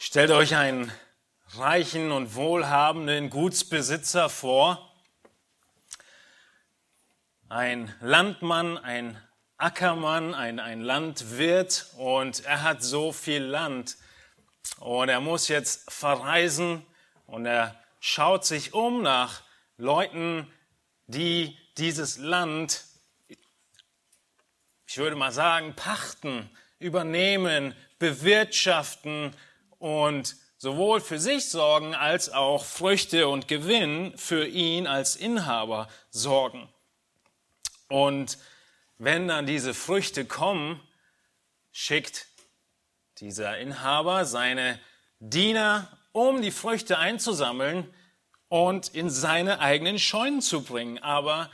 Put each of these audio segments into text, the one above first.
Stellt euch einen reichen und wohlhabenden Gutsbesitzer vor, ein Landmann, ein Ackermann, ein, ein Landwirt. Und er hat so viel Land. Und er muss jetzt verreisen. Und er schaut sich um nach Leuten, die dieses Land, ich würde mal sagen, pachten, übernehmen, bewirtschaften und sowohl für sich sorgen als auch Früchte und Gewinn für ihn als Inhaber sorgen. Und wenn dann diese Früchte kommen, schickt dieser Inhaber seine Diener, um die Früchte einzusammeln und in seine eigenen Scheunen zu bringen. Aber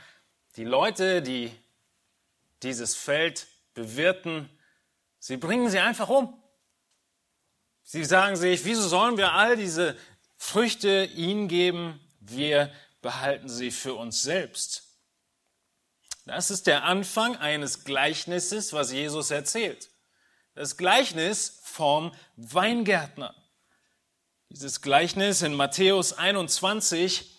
die Leute, die dieses Feld bewirten, sie bringen sie einfach um. Sie sagen sich, wieso sollen wir all diese Früchte ihnen geben? Wir behalten sie für uns selbst. Das ist der Anfang eines Gleichnisses, was Jesus erzählt. Das Gleichnis vom Weingärtner. Dieses Gleichnis in Matthäus 21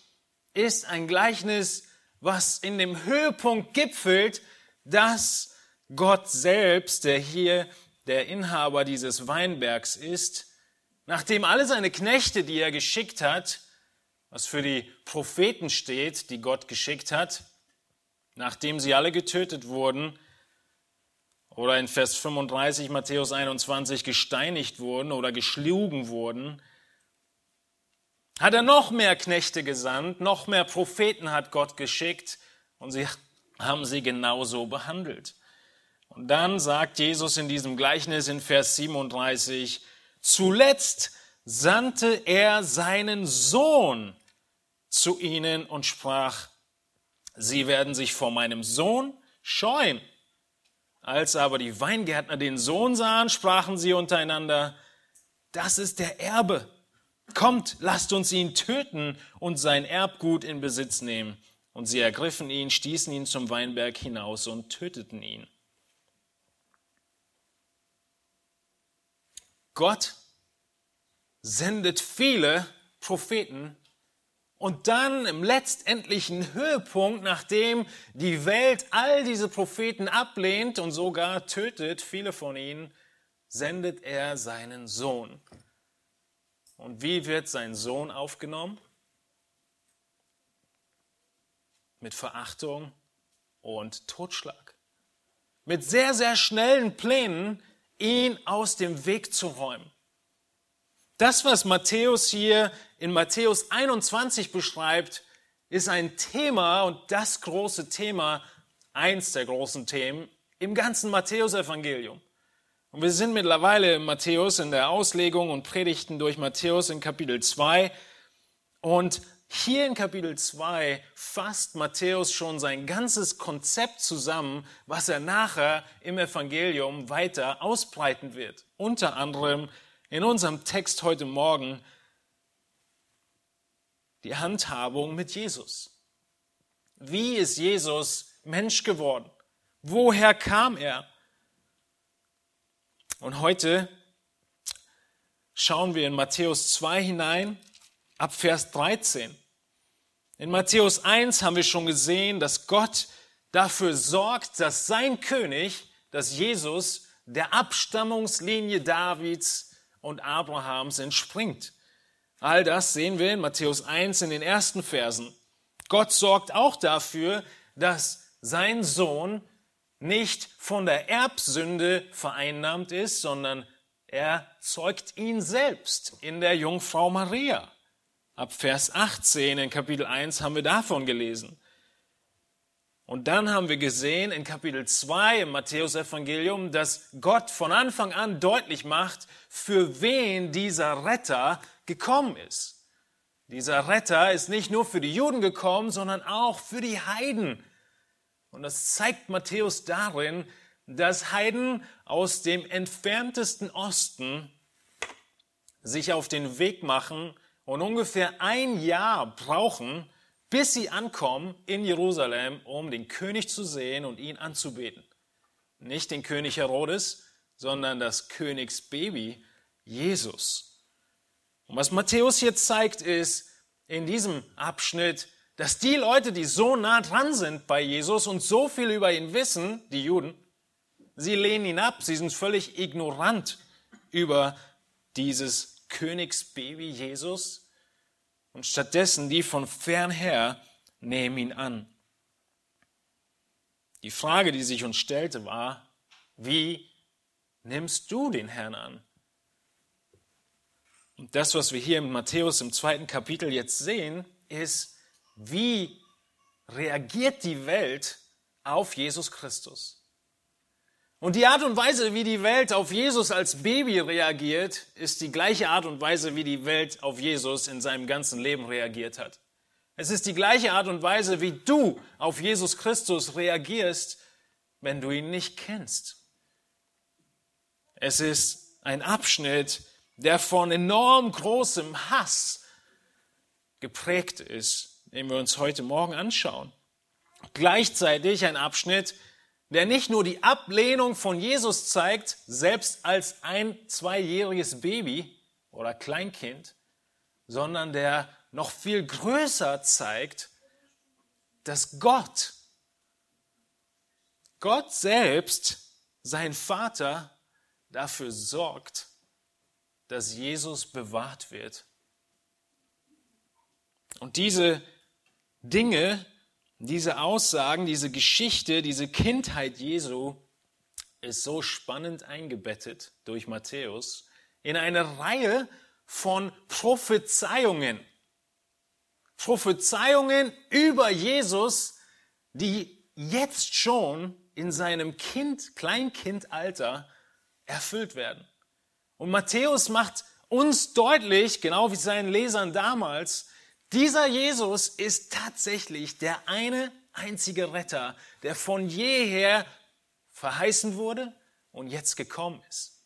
ist ein Gleichnis, was in dem Höhepunkt gipfelt, dass Gott selbst, der hier der Inhaber dieses Weinbergs ist, nachdem alle seine Knechte, die er geschickt hat, was für die Propheten steht, die Gott geschickt hat, nachdem sie alle getötet wurden, oder in Vers 35 Matthäus 21 gesteinigt wurden oder geschlugen wurden, hat er noch mehr Knechte gesandt, noch mehr Propheten hat Gott geschickt und sie haben sie genauso behandelt. Und dann sagt Jesus in diesem Gleichnis in Vers 37, zuletzt sandte er seinen Sohn zu ihnen und sprach, Sie werden sich vor meinem Sohn scheuen. Als aber die Weingärtner den Sohn sahen, sprachen sie untereinander, das ist der Erbe. Kommt, lasst uns ihn töten und sein Erbgut in Besitz nehmen. Und sie ergriffen ihn, stießen ihn zum Weinberg hinaus und töteten ihn. Gott sendet viele Propheten und dann im letztendlichen Höhepunkt, nachdem die Welt all diese Propheten ablehnt und sogar tötet, viele von ihnen, sendet er seinen Sohn. Und wie wird sein Sohn aufgenommen? Mit Verachtung und Totschlag. Mit sehr, sehr schnellen Plänen, ihn aus dem Weg zu räumen. Das, was Matthäus hier in Matthäus 21 beschreibt, ist ein Thema und das große Thema, eins der großen Themen im ganzen Matthäusevangelium. Und wir sind mittlerweile in Matthäus in der Auslegung und Predigten durch Matthäus in Kapitel 2. Und hier in Kapitel 2 fasst Matthäus schon sein ganzes Konzept zusammen, was er nachher im Evangelium weiter ausbreiten wird. Unter anderem in unserem Text heute Morgen die Handhabung mit Jesus. Wie ist Jesus Mensch geworden? Woher kam er? Und heute schauen wir in Matthäus 2 hinein, ab Vers 13. In Matthäus 1 haben wir schon gesehen, dass Gott dafür sorgt, dass sein König, dass Jesus der Abstammungslinie Davids und Abrahams entspringt. All das sehen wir in Matthäus 1 in den ersten Versen. Gott sorgt auch dafür, dass sein Sohn nicht von der Erbsünde vereinnahmt ist, sondern er zeugt ihn selbst in der Jungfrau Maria. Ab Vers 18 in Kapitel 1 haben wir davon gelesen. Und dann haben wir gesehen in Kapitel 2 im Matthäusevangelium, dass Gott von Anfang an deutlich macht, für wen dieser Retter gekommen ist. Dieser Retter ist nicht nur für die Juden gekommen, sondern auch für die Heiden. Und das zeigt Matthäus darin, dass Heiden aus dem entferntesten Osten sich auf den Weg machen und ungefähr ein Jahr brauchen, bis sie ankommen in Jerusalem, um den König zu sehen und ihn anzubeten. Nicht den König Herodes, sondern das Königsbaby Jesus. Und was Matthäus hier zeigt, ist in diesem Abschnitt, dass die Leute, die so nah dran sind bei Jesus und so viel über ihn wissen, die Juden, sie lehnen ihn ab, sie sind völlig ignorant über dieses Königsbaby Jesus und stattdessen die von fernher nehmen ihn an. Die Frage, die sich uns stellte, war, wie nimmst du den Herrn an? Und das, was wir hier in Matthäus im zweiten Kapitel jetzt sehen, ist, wie reagiert die Welt auf Jesus Christus? Und die Art und Weise, wie die Welt auf Jesus als Baby reagiert, ist die gleiche Art und Weise, wie die Welt auf Jesus in seinem ganzen Leben reagiert hat. Es ist die gleiche Art und Weise, wie du auf Jesus Christus reagierst, wenn du ihn nicht kennst. Es ist ein Abschnitt, der von enorm großem Hass geprägt ist, den wir uns heute Morgen anschauen. Gleichzeitig ein Abschnitt, der nicht nur die Ablehnung von Jesus zeigt, selbst als ein zweijähriges Baby oder Kleinkind, sondern der noch viel größer zeigt, dass Gott, Gott selbst, sein Vater, dafür sorgt, dass Jesus bewahrt wird. Und diese Dinge, diese Aussagen, diese Geschichte, diese Kindheit Jesu ist so spannend eingebettet durch Matthäus in eine Reihe von Prophezeiungen. Prophezeiungen über Jesus, die jetzt schon in seinem Kind, Kleinkindalter erfüllt werden. Und Matthäus macht uns deutlich, genau wie seinen Lesern damals, dieser Jesus ist tatsächlich der eine einzige Retter, der von jeher verheißen wurde und jetzt gekommen ist.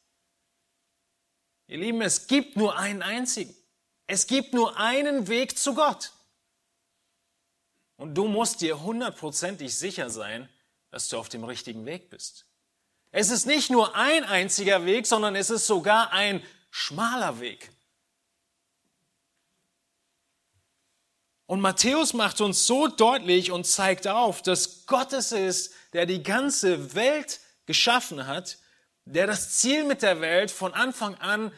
Ihr Lieben, es gibt nur einen einzigen. Es gibt nur einen Weg zu Gott. Und du musst dir hundertprozentig sicher sein, dass du auf dem richtigen Weg bist. Es ist nicht nur ein einziger Weg, sondern es ist sogar ein schmaler Weg. Und Matthäus macht uns so deutlich und zeigt auf, dass Gott es ist, der die ganze Welt geschaffen hat, der das Ziel mit der Welt von Anfang an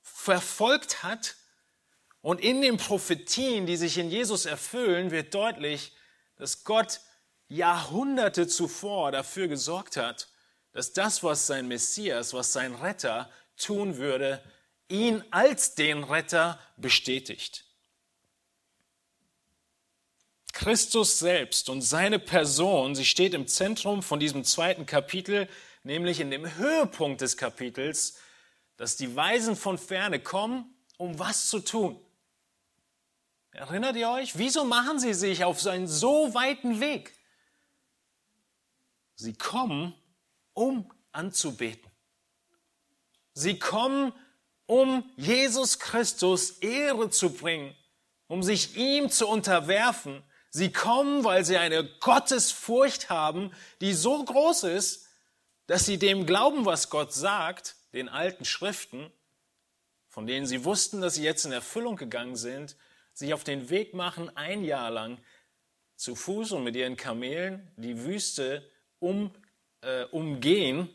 verfolgt hat. Und in den Prophetien, die sich in Jesus erfüllen, wird deutlich, dass Gott Jahrhunderte zuvor dafür gesorgt hat, dass das, was sein Messias, was sein Retter tun würde, ihn als den Retter bestätigt. Christus selbst und seine Person, sie steht im Zentrum von diesem zweiten Kapitel, nämlich in dem Höhepunkt des Kapitels, dass die Weisen von ferne kommen, um was zu tun. Erinnert ihr euch? Wieso machen sie sich auf einen so weiten Weg? Sie kommen, um anzubeten. Sie kommen, um Jesus Christus Ehre zu bringen, um sich ihm zu unterwerfen. Sie kommen, weil sie eine Gottesfurcht haben, die so groß ist, dass sie dem glauben, was Gott sagt, den alten Schriften, von denen sie wussten, dass sie jetzt in Erfüllung gegangen sind, sich auf den Weg machen, ein Jahr lang zu Fuß und mit ihren Kamelen die Wüste um äh, umgehen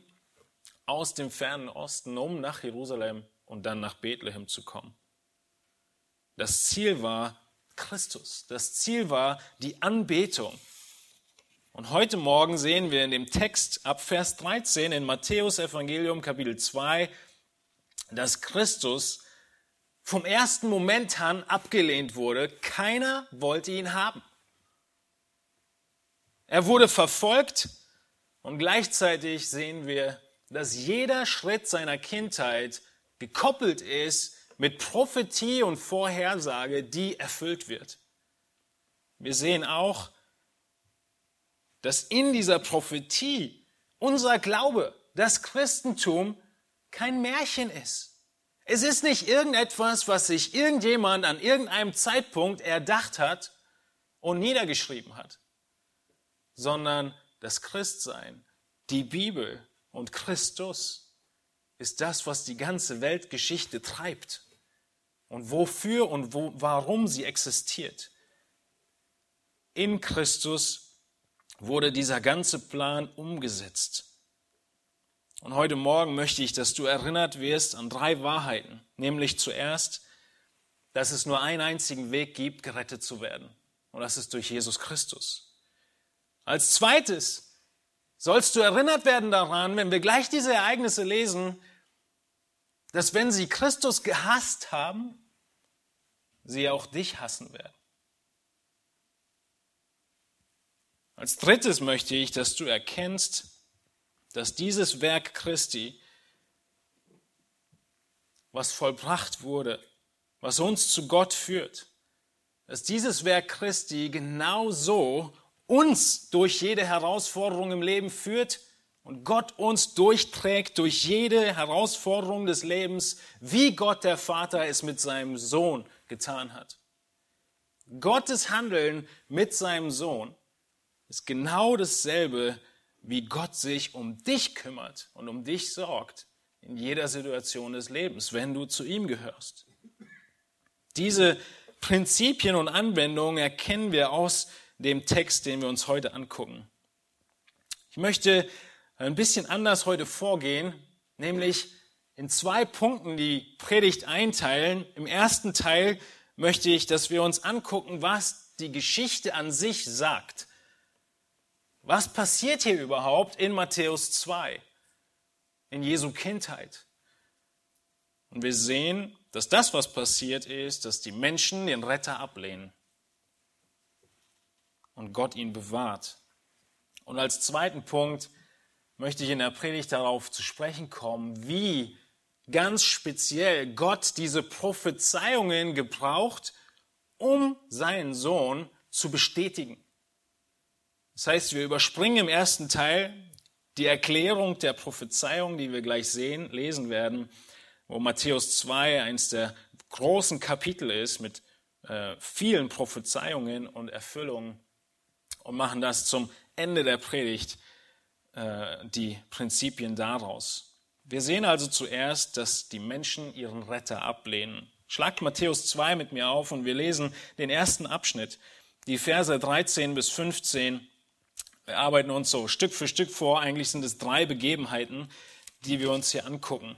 aus dem fernen Osten, um nach Jerusalem und dann nach Bethlehem zu kommen. Das Ziel war Christus. Das Ziel war die Anbetung. Und heute Morgen sehen wir in dem Text ab Vers 13 in Matthäus Evangelium Kapitel 2, dass Christus vom ersten Moment an abgelehnt wurde. Keiner wollte ihn haben. Er wurde verfolgt, und gleichzeitig sehen wir, dass jeder Schritt seiner Kindheit gekoppelt ist mit Prophetie und Vorhersage, die erfüllt wird. Wir sehen auch, dass in dieser Prophetie unser Glaube, das Christentum, kein Märchen ist. Es ist nicht irgendetwas, was sich irgendjemand an irgendeinem Zeitpunkt erdacht hat und niedergeschrieben hat, sondern das Christsein, die Bibel und Christus ist das, was die ganze Weltgeschichte treibt. Und wofür und wo, warum sie existiert. In Christus wurde dieser ganze Plan umgesetzt. Und heute Morgen möchte ich, dass du erinnert wirst an drei Wahrheiten. Nämlich zuerst, dass es nur einen einzigen Weg gibt, gerettet zu werden. Und das ist durch Jesus Christus. Als zweites sollst du erinnert werden daran, wenn wir gleich diese Ereignisse lesen, dass wenn sie Christus gehasst haben, sie auch dich hassen werden. Als drittes möchte ich, dass du erkennst, dass dieses Werk Christi, was vollbracht wurde, was uns zu Gott führt, dass dieses Werk Christi genauso uns durch jede Herausforderung im Leben führt und Gott uns durchträgt durch jede Herausforderung des Lebens, wie Gott der Vater es mit seinem Sohn getan hat. Gottes Handeln mit seinem Sohn ist genau dasselbe, wie Gott sich um dich kümmert und um dich sorgt in jeder Situation des Lebens, wenn du zu ihm gehörst. Diese Prinzipien und Anwendungen erkennen wir aus dem Text, den wir uns heute angucken. Ich möchte ein bisschen anders heute vorgehen, nämlich in zwei Punkten die Predigt einteilen. Im ersten Teil möchte ich, dass wir uns angucken, was die Geschichte an sich sagt. Was passiert hier überhaupt in Matthäus 2, in Jesu Kindheit? Und wir sehen, dass das, was passiert ist, dass die Menschen den Retter ablehnen und Gott ihn bewahrt. Und als zweiten Punkt möchte ich in der Predigt darauf zu sprechen kommen, wie ganz speziell Gott diese Prophezeiungen gebraucht, um seinen Sohn zu bestätigen. Das heißt, wir überspringen im ersten Teil die Erklärung der Prophezeiung, die wir gleich sehen, lesen werden, wo Matthäus 2 eins der großen Kapitel ist mit äh, vielen Prophezeiungen und Erfüllungen und machen das zum Ende der Predigt, äh, die Prinzipien daraus. Wir sehen also zuerst, dass die Menschen ihren Retter ablehnen. Schlagt Matthäus 2 mit mir auf und wir lesen den ersten Abschnitt, die Verse 13 bis 15. Wir arbeiten uns so Stück für Stück vor. Eigentlich sind es drei Begebenheiten, die wir uns hier angucken.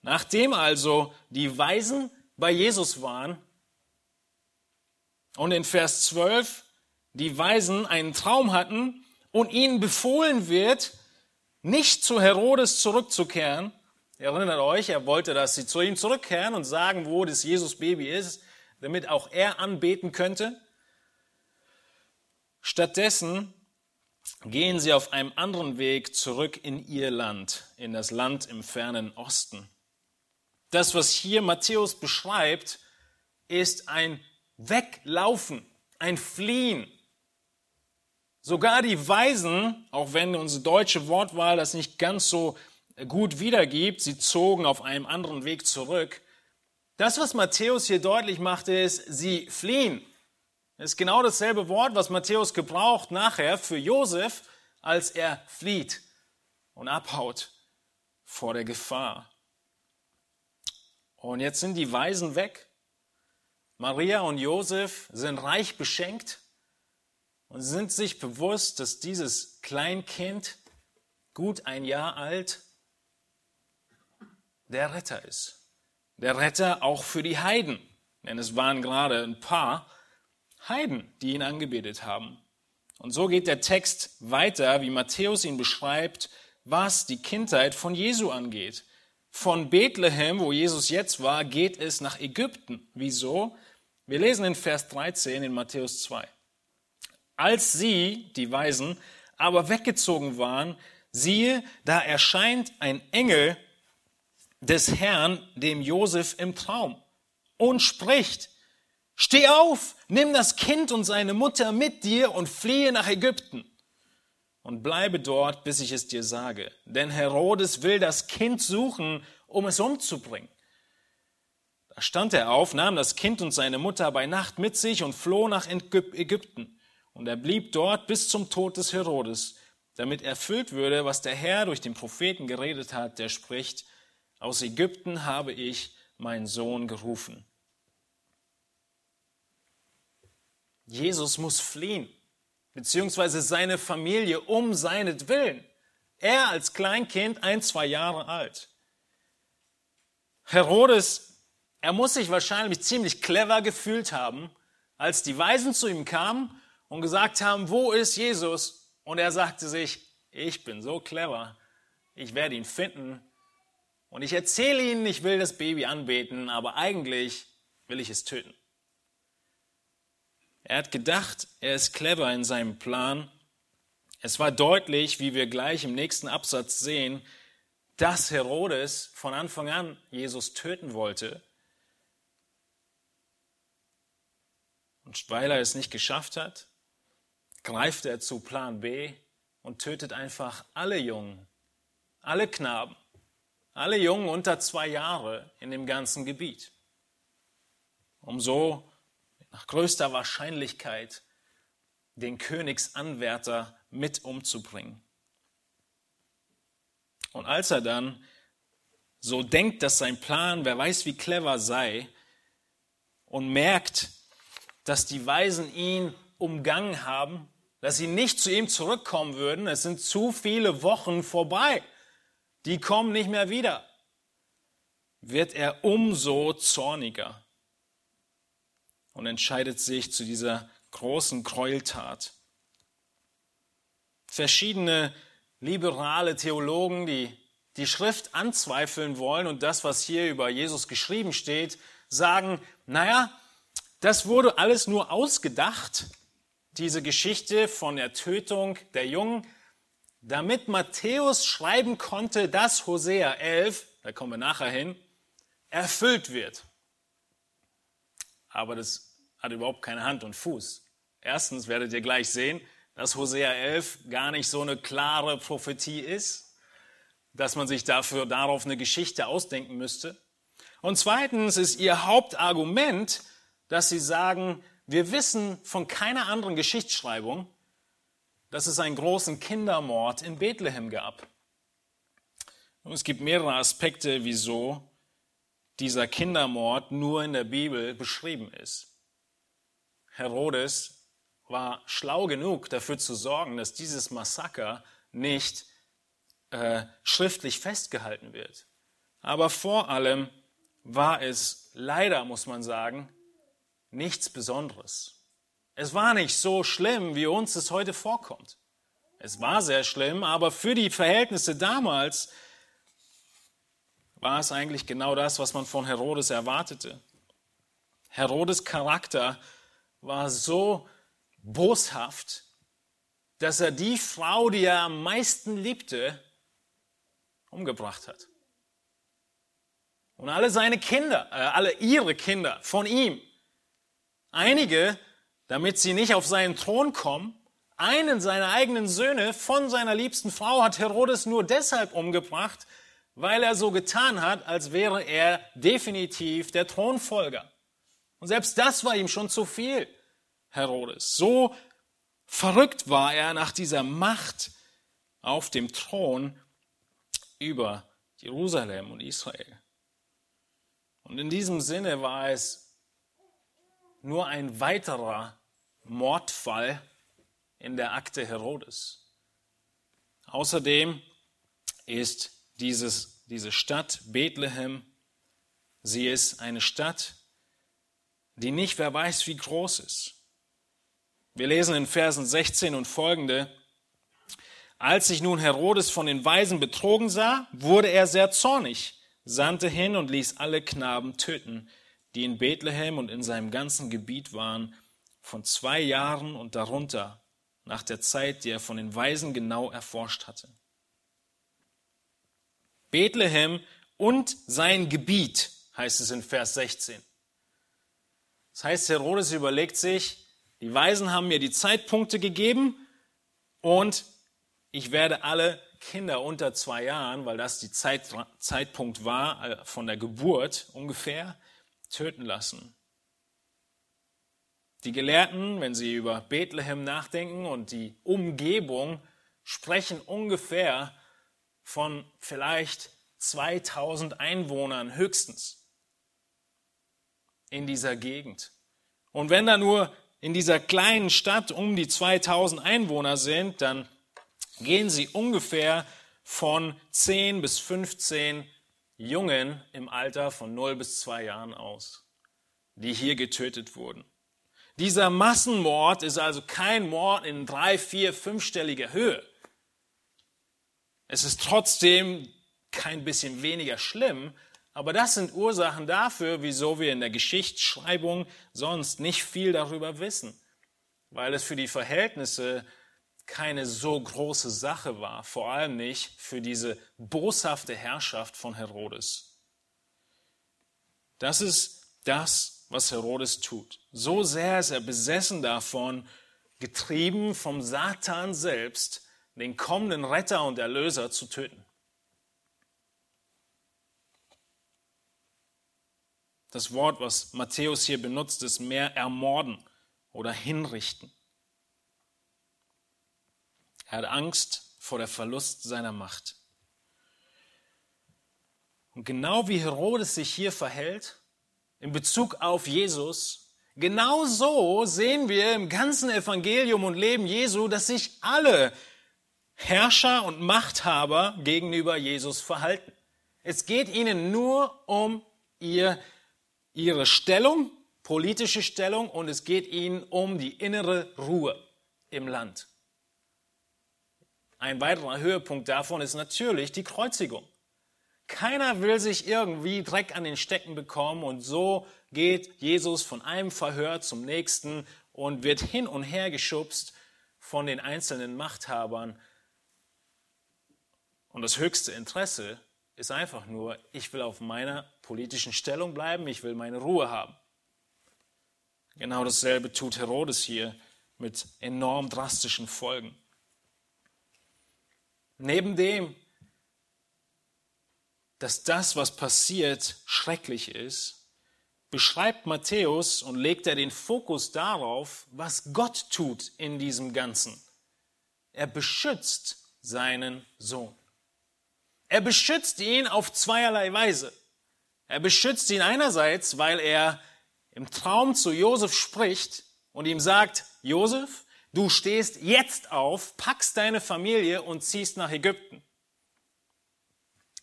Nachdem also die Weisen bei Jesus waren und in Vers 12 die Weisen einen Traum hatten und ihnen befohlen wird, nicht zu Herodes zurückzukehren, ihr erinnert euch, er wollte, dass sie zu ihm zurückkehren und sagen, wo das Jesus-Baby ist, damit auch er anbeten könnte. Stattdessen gehen sie auf einem anderen Weg zurück in ihr Land, in das Land im fernen Osten. Das, was hier Matthäus beschreibt, ist ein Weglaufen, ein Fliehen. Sogar die Weisen, auch wenn unsere deutsche Wortwahl das nicht ganz so gut wiedergibt, sie zogen auf einem anderen Weg zurück. Das, was Matthäus hier deutlich macht, ist, sie fliehen. Das ist genau dasselbe Wort, was Matthäus gebraucht nachher für Josef, als er flieht und abhaut vor der Gefahr. Und jetzt sind die Weisen weg. Maria und Josef sind reich beschenkt und sind sich bewusst, dass dieses Kleinkind, gut ein Jahr alt, der Retter ist. Der Retter auch für die Heiden. Denn es waren gerade ein paar Heiden, die ihn angebetet haben. Und so geht der Text weiter, wie Matthäus ihn beschreibt, was die Kindheit von Jesu angeht. Von Bethlehem, wo Jesus jetzt war, geht es nach Ägypten. Wieso? Wir lesen in Vers 13 in Matthäus 2. Als sie, die Weisen, aber weggezogen waren, siehe, da erscheint ein Engel des Herrn dem Josef im Traum und spricht, Steh auf, nimm das Kind und seine Mutter mit dir und fliehe nach Ägypten und bleibe dort, bis ich es dir sage. Denn Herodes will das Kind suchen, um es umzubringen. Da stand er auf, nahm das Kind und seine Mutter bei Nacht mit sich und floh nach Ägypten. Und er blieb dort bis zum Tod des Herodes, damit erfüllt würde, was der Herr durch den Propheten geredet hat, der spricht, aus Ägypten habe ich meinen Sohn gerufen. Jesus muss fliehen, beziehungsweise seine Familie um seinetwillen. Er als Kleinkind, ein, zwei Jahre alt. Herodes, er muss sich wahrscheinlich ziemlich clever gefühlt haben, als die Weisen zu ihm kamen und gesagt haben, wo ist Jesus? Und er sagte sich, ich bin so clever, ich werde ihn finden und ich erzähle ihnen, ich will das Baby anbeten, aber eigentlich will ich es töten. Er hat gedacht, er ist clever in seinem Plan. Es war deutlich, wie wir gleich im nächsten Absatz sehen, dass Herodes von Anfang an Jesus töten wollte. Und weil er es nicht geschafft hat, greift er zu Plan B und tötet einfach alle Jungen, alle Knaben, alle Jungen unter zwei Jahre in dem ganzen Gebiet, um so nach größter Wahrscheinlichkeit den Königsanwärter mit umzubringen. Und als er dann so denkt, dass sein Plan, wer weiß wie clever sei, und merkt, dass die Weisen ihn umgangen haben, dass sie nicht zu ihm zurückkommen würden, es sind zu viele Wochen vorbei, die kommen nicht mehr wieder, wird er umso zorniger und entscheidet sich zu dieser großen Gräueltat. Verschiedene liberale Theologen, die die Schrift anzweifeln wollen und das, was hier über Jesus geschrieben steht, sagen, naja, das wurde alles nur ausgedacht, diese Geschichte von der Tötung der Jungen, damit Matthäus schreiben konnte, dass Hosea 11, da kommen wir nachher hin, erfüllt wird. Aber das hat überhaupt keine Hand und Fuß. Erstens werdet ihr gleich sehen, dass Hosea 11 gar nicht so eine klare Prophetie ist, dass man sich dafür darauf eine Geschichte ausdenken müsste. Und zweitens ist ihr Hauptargument, dass sie sagen, wir wissen von keiner anderen Geschichtsschreibung, dass es einen großen Kindermord in Bethlehem gab. Und es gibt mehrere Aspekte, wieso dieser Kindermord nur in der Bibel beschrieben ist. Herodes war schlau genug, dafür zu sorgen, dass dieses Massaker nicht äh, schriftlich festgehalten wird. Aber vor allem war es leider, muss man sagen, nichts Besonderes. Es war nicht so schlimm, wie uns es heute vorkommt. Es war sehr schlimm, aber für die Verhältnisse damals war es eigentlich genau das, was man von Herodes erwartete. Herodes Charakter war so boshaft, dass er die Frau, die er am meisten liebte, umgebracht hat. Und alle seine Kinder, äh, alle ihre Kinder von ihm. Einige, damit sie nicht auf seinen Thron kommen, einen seiner eigenen Söhne von seiner liebsten Frau hat Herodes nur deshalb umgebracht, weil er so getan hat, als wäre er definitiv der Thronfolger. Und selbst das war ihm schon zu viel, Herodes. So verrückt war er nach dieser Macht auf dem Thron über Jerusalem und Israel. Und in diesem Sinne war es nur ein weiterer Mordfall in der Akte Herodes. Außerdem ist dieses, diese Stadt Bethlehem, sie ist eine Stadt, die nicht wer weiß, wie groß ist. Wir lesen in Versen 16 und folgende, als sich nun Herodes von den Weisen betrogen sah, wurde er sehr zornig, sandte hin und ließ alle Knaben töten, die in Bethlehem und in seinem ganzen Gebiet waren, von zwei Jahren und darunter, nach der Zeit, die er von den Weisen genau erforscht hatte. Bethlehem und sein Gebiet, heißt es in Vers 16. Das heißt, Herodes überlegt sich, die Weisen haben mir die Zeitpunkte gegeben und ich werde alle Kinder unter zwei Jahren, weil das die Zeit, Zeitpunkt war äh, von der Geburt ungefähr, töten lassen. Die Gelehrten, wenn sie über Bethlehem nachdenken und die Umgebung, sprechen ungefähr von vielleicht 2000 Einwohnern höchstens in dieser Gegend. Und wenn da nur in dieser kleinen Stadt um die 2000 Einwohner sind, dann gehen sie ungefähr von 10 bis 15 Jungen im Alter von 0 bis 2 Jahren aus, die hier getötet wurden. Dieser Massenmord ist also kein Mord in drei, vier, fünfstelliger Höhe. Es ist trotzdem kein bisschen weniger schlimm, aber das sind Ursachen dafür, wieso wir in der Geschichtsschreibung sonst nicht viel darüber wissen, weil es für die Verhältnisse keine so große Sache war, vor allem nicht für diese boshafte Herrschaft von Herodes. Das ist das, was Herodes tut. So sehr ist er besessen davon, getrieben vom Satan selbst, den kommenden Retter und Erlöser zu töten. Das Wort, was Matthäus hier benutzt, ist mehr ermorden oder hinrichten. Er hat Angst vor der Verlust seiner Macht. Und genau wie Herodes sich hier verhält, in Bezug auf Jesus, genau so sehen wir im ganzen Evangelium und Leben Jesu, dass sich alle Herrscher und Machthaber gegenüber Jesus verhalten. Es geht ihnen nur um ihr ihre Stellung, politische Stellung, und es geht ihnen um die innere Ruhe im Land. Ein weiterer Höhepunkt davon ist natürlich die Kreuzigung. Keiner will sich irgendwie Dreck an den Stecken bekommen und so geht Jesus von einem Verhör zum nächsten und wird hin und her geschubst von den einzelnen Machthabern. Und das höchste Interesse ist einfach nur, ich will auf meiner politischen Stellung bleiben, ich will meine Ruhe haben. Genau dasselbe tut Herodes hier mit enorm drastischen Folgen. Neben dem, dass das, was passiert, schrecklich ist, beschreibt Matthäus und legt er den Fokus darauf, was Gott tut in diesem Ganzen. Er beschützt seinen Sohn. Er beschützt ihn auf zweierlei Weise. Er beschützt ihn einerseits, weil er im Traum zu Josef spricht und ihm sagt, Josef, du stehst jetzt auf, packst deine Familie und ziehst nach Ägypten.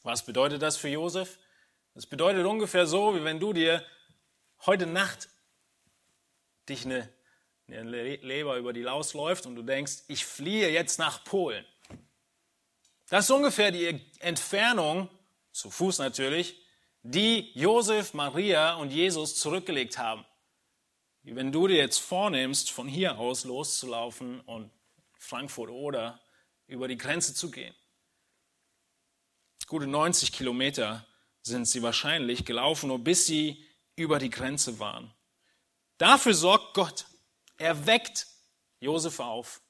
Was bedeutet das für Josef? Das bedeutet ungefähr so, wie wenn du dir heute Nacht dich eine, eine Leber über die Laus läuft und du denkst, ich fliehe jetzt nach Polen. Das ist ungefähr die Entfernung, zu Fuß natürlich, die Josef, Maria und Jesus zurückgelegt haben. Wenn du dir jetzt vornimmst, von hier aus loszulaufen und Frankfurt oder über die Grenze zu gehen. Gute 90 Kilometer sind sie wahrscheinlich gelaufen, nur bis sie über die Grenze waren. Dafür sorgt Gott. Er weckt Josef auf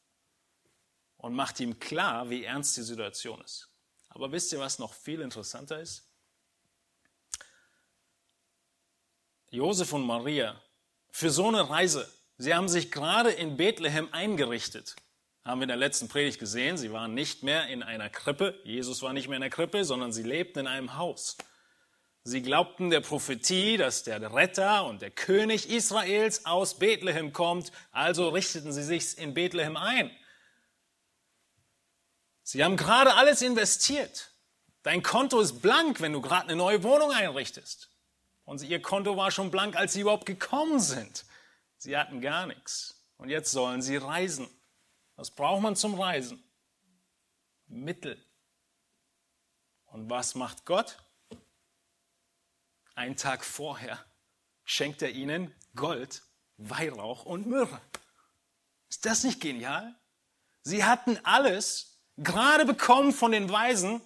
und macht ihm klar, wie ernst die Situation ist. Aber wisst ihr, was noch viel interessanter ist? Josef und Maria, für so eine Reise, sie haben sich gerade in Bethlehem eingerichtet. Haben wir in der letzten Predigt gesehen, sie waren nicht mehr in einer Krippe, Jesus war nicht mehr in der Krippe, sondern sie lebten in einem Haus. Sie glaubten der Prophetie, dass der Retter und der König Israels aus Bethlehem kommt, also richteten sie sich in Bethlehem ein. Sie haben gerade alles investiert. Dein Konto ist blank, wenn du gerade eine neue Wohnung einrichtest. Und ihr Konto war schon blank, als sie überhaupt gekommen sind. Sie hatten gar nichts. Und jetzt sollen sie reisen. Was braucht man zum Reisen? Mittel. Und was macht Gott? Einen Tag vorher schenkt er ihnen Gold, Weihrauch und Myrrhe. Ist das nicht genial? Sie hatten alles, gerade bekommen von den Weisen,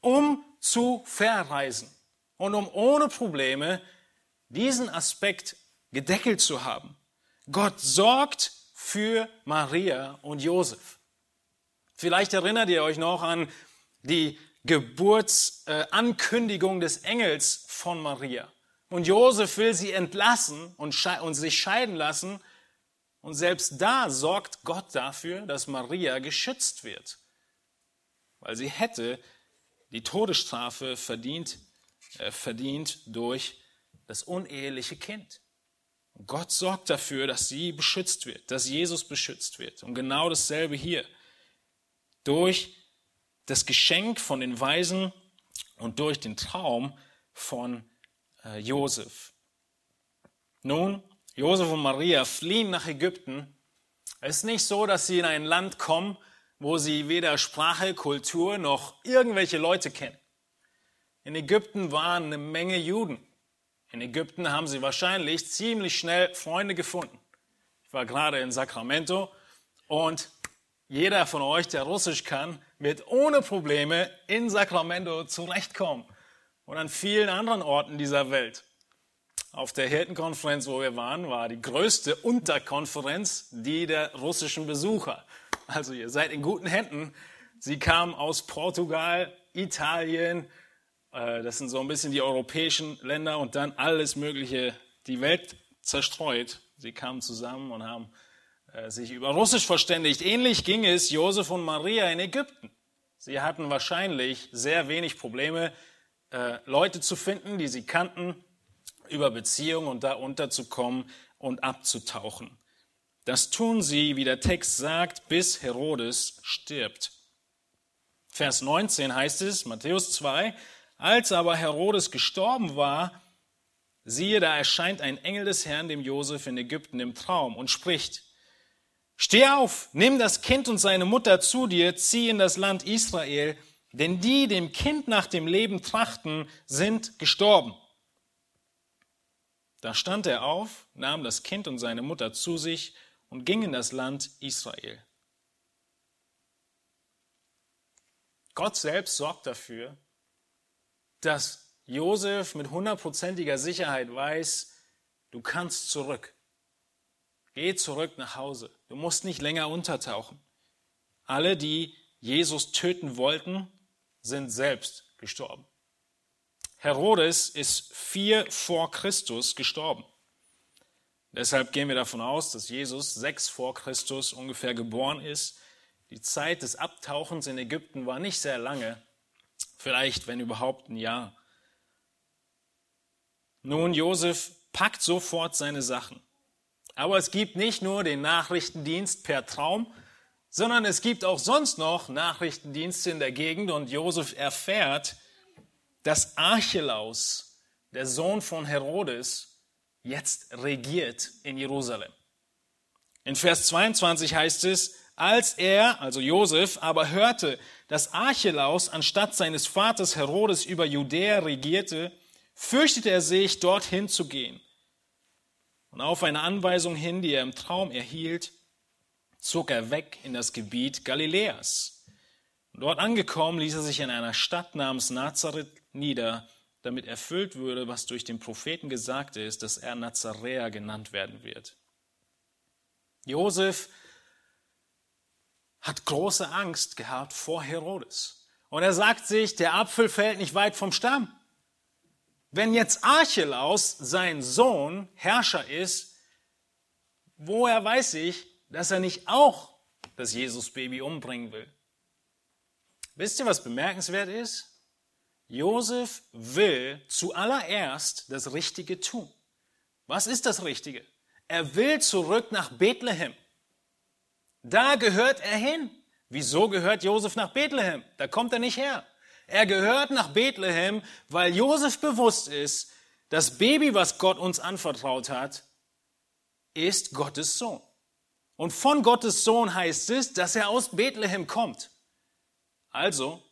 um zu verreisen und um ohne Probleme diesen Aspekt gedeckelt zu haben. Gott sorgt für Maria und Josef. Vielleicht erinnert ihr euch noch an die Geburtsankündigung des Engels von Maria. Und Josef will sie entlassen und, sich scheiden lassen. Und selbst da sorgt Gott dafür, dass Maria geschützt wird weil sie hätte die Todesstrafe verdient, verdient durch das uneheliche Kind. Gott sorgt dafür, dass sie beschützt wird, dass Jesus beschützt wird. Und genau dasselbe hier. Durch das Geschenk von den Weisen und durch den Traum von äh, Josef. Nun, Josef und Maria fliehen nach Ägypten. Es ist nicht so, dass sie in ein Land kommen, wo sie weder Sprache, Kultur noch irgendwelche Leute kennen. In Ägypten waren eine Menge Juden. In Ägypten haben sie wahrscheinlich ziemlich schnell Freunde gefunden. Ich war gerade in Sacramento und jeder von euch, der Russisch kann, wird ohne Probleme in Sacramento zurechtkommen und an vielen anderen Orten dieser Welt. Auf der Hirtenkonferenz, wo wir waren, war die größte Unterkonferenz die der russischen Besucher. Also ihr seid in guten Händen. Sie kamen aus Portugal, Italien, das sind so ein bisschen die europäischen Länder und dann alles Mögliche, die Welt zerstreut. Sie kamen zusammen und haben äh, sich über Russisch verständigt. Ähnlich ging es Josef und Maria in Ägypten. Sie hatten wahrscheinlich sehr wenig Probleme, äh, Leute zu finden, die sie kannten, über Beziehungen und da unterzukommen und abzutauchen. Das tun sie, wie der Text sagt, bis Herodes stirbt. Vers 19 heißt es, Matthäus 2, als aber Herodes gestorben war, siehe, da erscheint ein Engel des Herrn dem Josef in Ägypten im Traum und spricht, Steh auf, nimm das Kind und seine Mutter zu dir, zieh in das Land Israel, denn die dem Kind nach dem Leben trachten, sind gestorben. Da stand er auf, nahm das Kind und seine Mutter zu sich und ging in das Land Israel. Gott selbst sorgt dafür, dass Josef mit hundertprozentiger Sicherheit weiß, du kannst zurück. Geh zurück nach Hause. Du musst nicht länger untertauchen. Alle, die Jesus töten wollten, sind selbst gestorben. Herodes ist vier vor Christus gestorben. Deshalb gehen wir davon aus, dass Jesus sechs vor Christus ungefähr geboren ist. Die Zeit des Abtauchens in Ägypten war nicht sehr lange, vielleicht wenn überhaupt ein Jahr. Nun, Josef packt sofort seine Sachen. Aber es gibt nicht nur den Nachrichtendienst per Traum, sondern es gibt auch sonst noch Nachrichtendienste in der Gegend und Josef erfährt, dass Archelaus, der Sohn von Herodes, jetzt regiert in Jerusalem. In Vers 22 heißt es, als er, also Josef, aber hörte, dass Archelaus anstatt seines Vaters Herodes über Judäa regierte, fürchtete er sich, dorthin zu gehen. Und auf eine Anweisung hin, die er im Traum erhielt, zog er weg in das Gebiet Galiläas. Und dort angekommen, ließ er sich in einer Stadt namens Nazareth nieder, damit erfüllt würde, was durch den Propheten gesagt ist, dass er Nazaräer genannt werden wird. Josef hat große Angst gehabt vor Herodes. Und er sagt sich, der Apfel fällt nicht weit vom Stamm. Wenn jetzt Archelaus, sein Sohn, Herrscher ist, woher weiß ich, dass er nicht auch das Jesus-Baby umbringen will? Wisst ihr, was bemerkenswert ist? Josef will zuallererst das Richtige tun. Was ist das Richtige? Er will zurück nach Bethlehem. Da gehört er hin. Wieso gehört Josef nach Bethlehem? Da kommt er nicht her. Er gehört nach Bethlehem, weil Josef bewusst ist, das Baby, was Gott uns anvertraut hat, ist Gottes Sohn. Und von Gottes Sohn heißt es, dass er aus Bethlehem kommt. Also,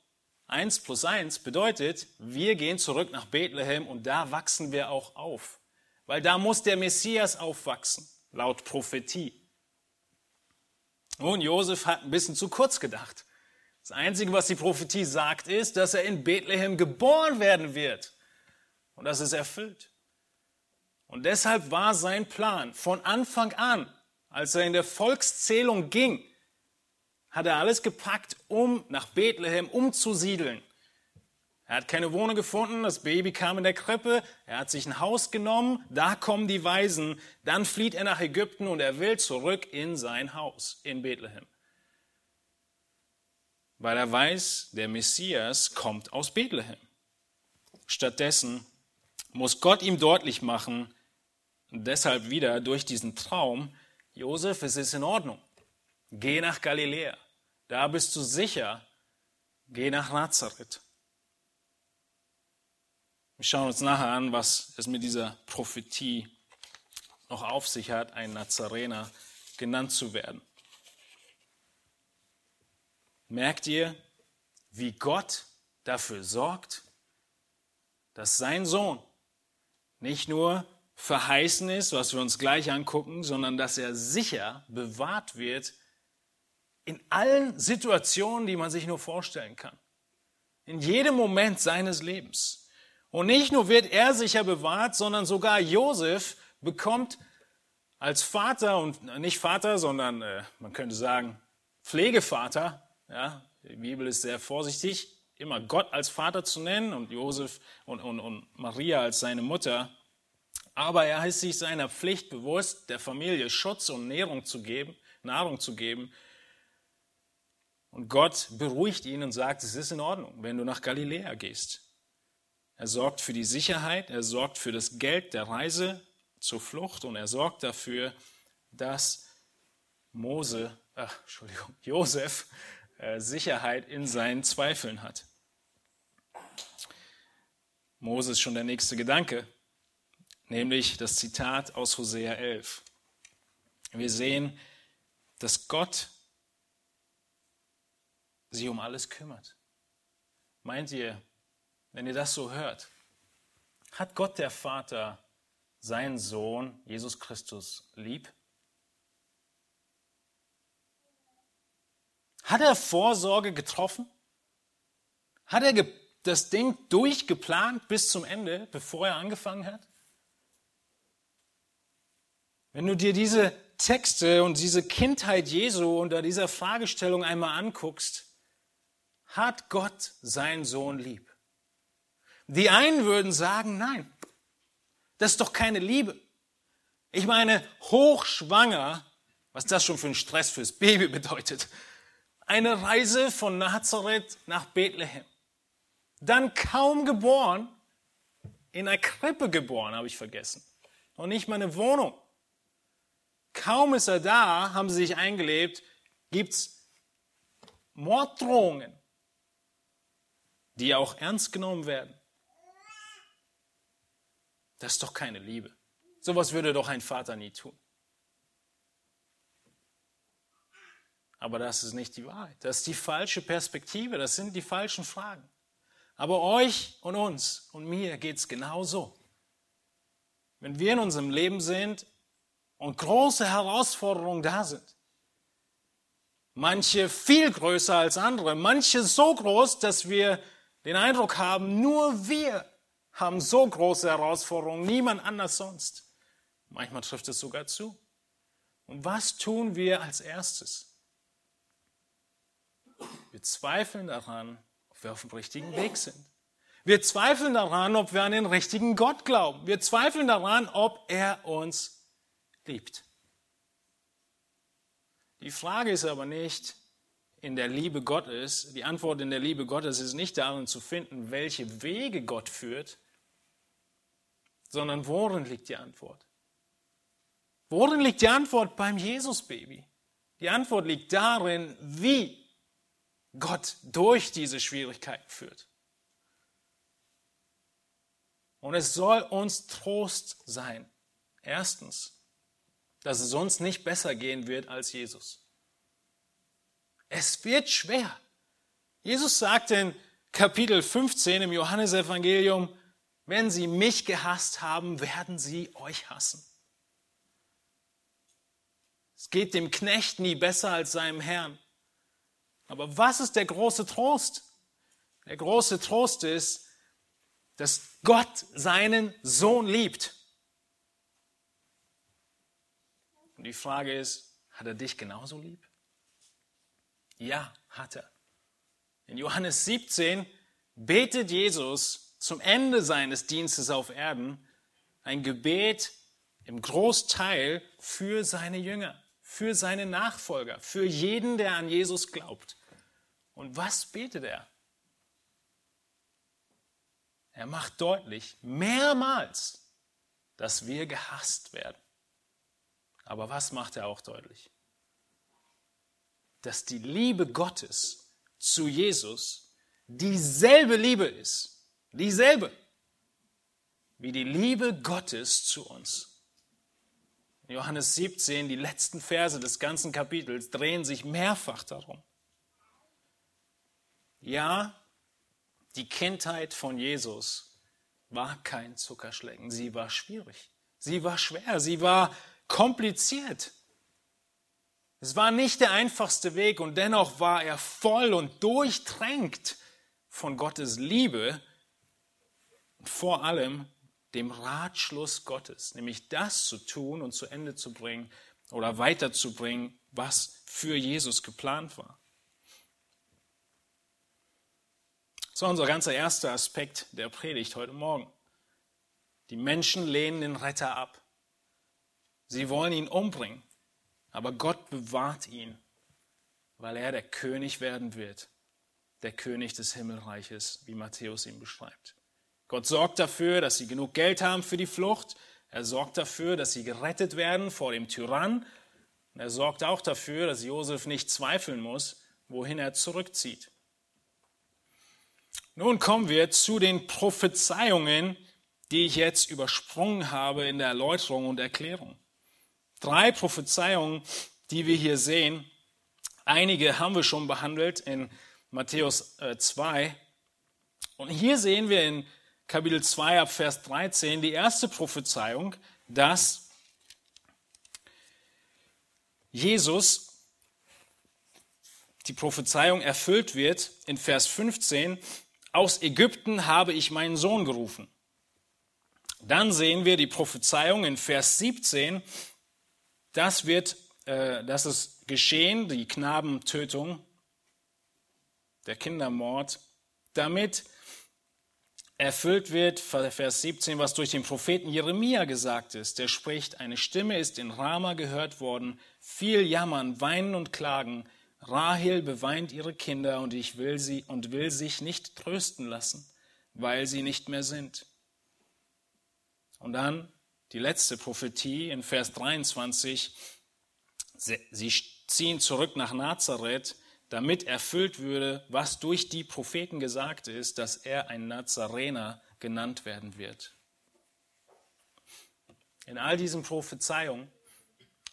eins plus eins bedeutet, wir gehen zurück nach Bethlehem und da wachsen wir auch auf. Weil da muss der Messias aufwachsen, laut Prophetie. Nun, Josef hat ein bisschen zu kurz gedacht. Das Einzige, was die Prophetie sagt, ist, dass er in Bethlehem geboren werden wird. Und das ist erfüllt. Und deshalb war sein Plan von Anfang an, als er in der Volkszählung ging, hat er alles gepackt, um nach Bethlehem umzusiedeln. Er hat keine Wohnung gefunden, das Baby kam in der Krippe, er hat sich ein Haus genommen, da kommen die Weisen, dann flieht er nach Ägypten und er will zurück in sein Haus in Bethlehem weil er weiß, der Messias kommt aus Bethlehem. Stattdessen muss Gott ihm deutlich machen, deshalb wieder durch diesen Traum, Josef, es ist in Ordnung. Geh nach Galiläa. Da bist du sicher. Geh nach Nazareth. Wir schauen uns nachher an, was es mit dieser Prophetie noch auf sich hat, ein Nazarener genannt zu werden. Merkt ihr, wie Gott dafür sorgt, dass sein Sohn nicht nur verheißen ist, was wir uns gleich angucken, sondern dass er sicher bewahrt wird in allen Situationen, die man sich nur vorstellen kann. In jedem Moment seines Lebens. Und nicht nur wird er sicher bewahrt, sondern sogar Josef bekommt als Vater und nicht Vater, sondern äh, man könnte sagen Pflegevater. Ja, die Bibel ist sehr vorsichtig, immer Gott als Vater zu nennen und Josef und, und, und Maria als seine Mutter. Aber er ist sich seiner Pflicht bewusst, der Familie Schutz und Nahrung zu geben, Nahrung zu geben. Und Gott beruhigt ihn und sagt, es ist in Ordnung, wenn du nach Galiläa gehst. Er sorgt für die Sicherheit, er sorgt für das Geld der Reise zur Flucht und er sorgt dafür, dass Mose, ach, Entschuldigung, Josef äh, Sicherheit in seinen Zweifeln hat. Mose ist schon der nächste Gedanke, nämlich das Zitat aus Hosea 11. Wir sehen, dass Gott sich um alles kümmert. Meint ihr, wenn ihr das so hört, hat Gott der Vater seinen Sohn Jesus Christus lieb? Hat er Vorsorge getroffen? Hat er das Ding durchgeplant bis zum Ende, bevor er angefangen hat? Wenn du dir diese Texte und diese Kindheit Jesu unter dieser Fragestellung einmal anguckst, hat Gott seinen Sohn lieb? Die einen würden sagen, nein, das ist doch keine Liebe. Ich meine, hochschwanger, was das schon für ein Stress fürs Baby bedeutet. Eine Reise von Nazareth nach Bethlehem. Dann kaum geboren, in einer Krippe geboren, habe ich vergessen. Und nicht mal eine Wohnung. Kaum ist er da, haben sie sich eingelebt, gibt's Morddrohungen, die auch ernst genommen werden. Das ist doch keine Liebe. Sowas würde doch ein Vater nie tun. Aber das ist nicht die Wahrheit. Das ist die falsche Perspektive. Das sind die falschen Fragen. Aber euch und uns und mir geht es genauso. Wenn wir in unserem Leben sind und große Herausforderungen da sind, manche viel größer als andere, manche so groß, dass wir den Eindruck haben, nur wir haben so große Herausforderungen, niemand anders sonst. Manchmal trifft es sogar zu. Und was tun wir als erstes? Wir zweifeln daran, ob wir auf dem richtigen Weg sind. Wir zweifeln daran, ob wir an den richtigen Gott glauben. Wir zweifeln daran, ob er uns liebt. Die Frage ist aber nicht in der Liebe Gottes, die Antwort in der Liebe Gottes ist nicht darin zu finden, welche Wege Gott führt, sondern worin liegt die Antwort? Worin liegt die Antwort beim Jesusbaby? Die Antwort liegt darin, wie Gott durch diese Schwierigkeiten führt. Und es soll uns Trost sein. Erstens, dass es uns nicht besser gehen wird als Jesus. Es wird schwer. Jesus sagt in Kapitel 15 im Johannesevangelium, wenn sie mich gehasst haben, werden sie euch hassen. Es geht dem Knecht nie besser als seinem Herrn. Aber was ist der große Trost? Der große Trost ist, dass Gott seinen Sohn liebt. Und die Frage ist, hat er dich genauso lieb? Ja, hat er. In Johannes 17 betet Jesus zum Ende seines Dienstes auf Erden ein Gebet im Großteil für seine Jünger, für seine Nachfolger, für jeden, der an Jesus glaubt. Und was betet er? Er macht deutlich, mehrmals, dass wir gehasst werden. Aber was macht er auch deutlich? Dass die Liebe Gottes zu Jesus dieselbe Liebe ist, dieselbe, wie die Liebe Gottes zu uns. Johannes 17, die letzten Verse des ganzen Kapitels drehen sich mehrfach darum. Ja, die Kindheit von Jesus war kein Zuckerschlecken, sie war schwierig, sie war schwer, sie war kompliziert. Es war nicht der einfachste Weg und dennoch war er voll und durchtränkt von Gottes Liebe vor allem dem Ratschluss Gottes, nämlich das zu tun und zu Ende zu bringen oder weiterzubringen, was für Jesus geplant war. Das war unser ganzer erster Aspekt der Predigt heute Morgen. Die Menschen lehnen den Retter ab. Sie wollen ihn umbringen, aber Gott bewahrt ihn, weil er der König werden wird, der König des Himmelreiches, wie Matthäus ihn beschreibt. Gott sorgt dafür, dass sie genug Geld haben für die Flucht. Er sorgt dafür, dass sie gerettet werden vor dem Tyrann. Er sorgt auch dafür, dass Josef nicht zweifeln muss, wohin er zurückzieht. Nun kommen wir zu den Prophezeiungen, die ich jetzt übersprungen habe in der Erläuterung und Erklärung. Drei Prophezeiungen, die wir hier sehen. Einige haben wir schon behandelt in Matthäus 2. Äh, und hier sehen wir in Kapitel 2 ab Vers 13 die erste Prophezeiung, dass Jesus die Prophezeiung erfüllt wird in Vers 15, aus Ägypten habe ich meinen Sohn gerufen. Dann sehen wir die Prophezeiung in Vers 17, das wird, äh, das ist geschehen, die Knabentötung, der Kindermord, damit erfüllt wird, Vers 17, was durch den Propheten Jeremia gesagt ist. Der spricht, eine Stimme ist in Rama gehört worden, viel jammern, weinen und klagen. Rahel beweint ihre Kinder und ich will sie und will sich nicht trösten lassen, weil sie nicht mehr sind. Und dann die letzte Prophetie in Vers 23. Sie ziehen zurück nach Nazareth damit erfüllt würde, was durch die Propheten gesagt ist, dass er ein Nazarener genannt werden wird. In all diesen Prophezeiungen,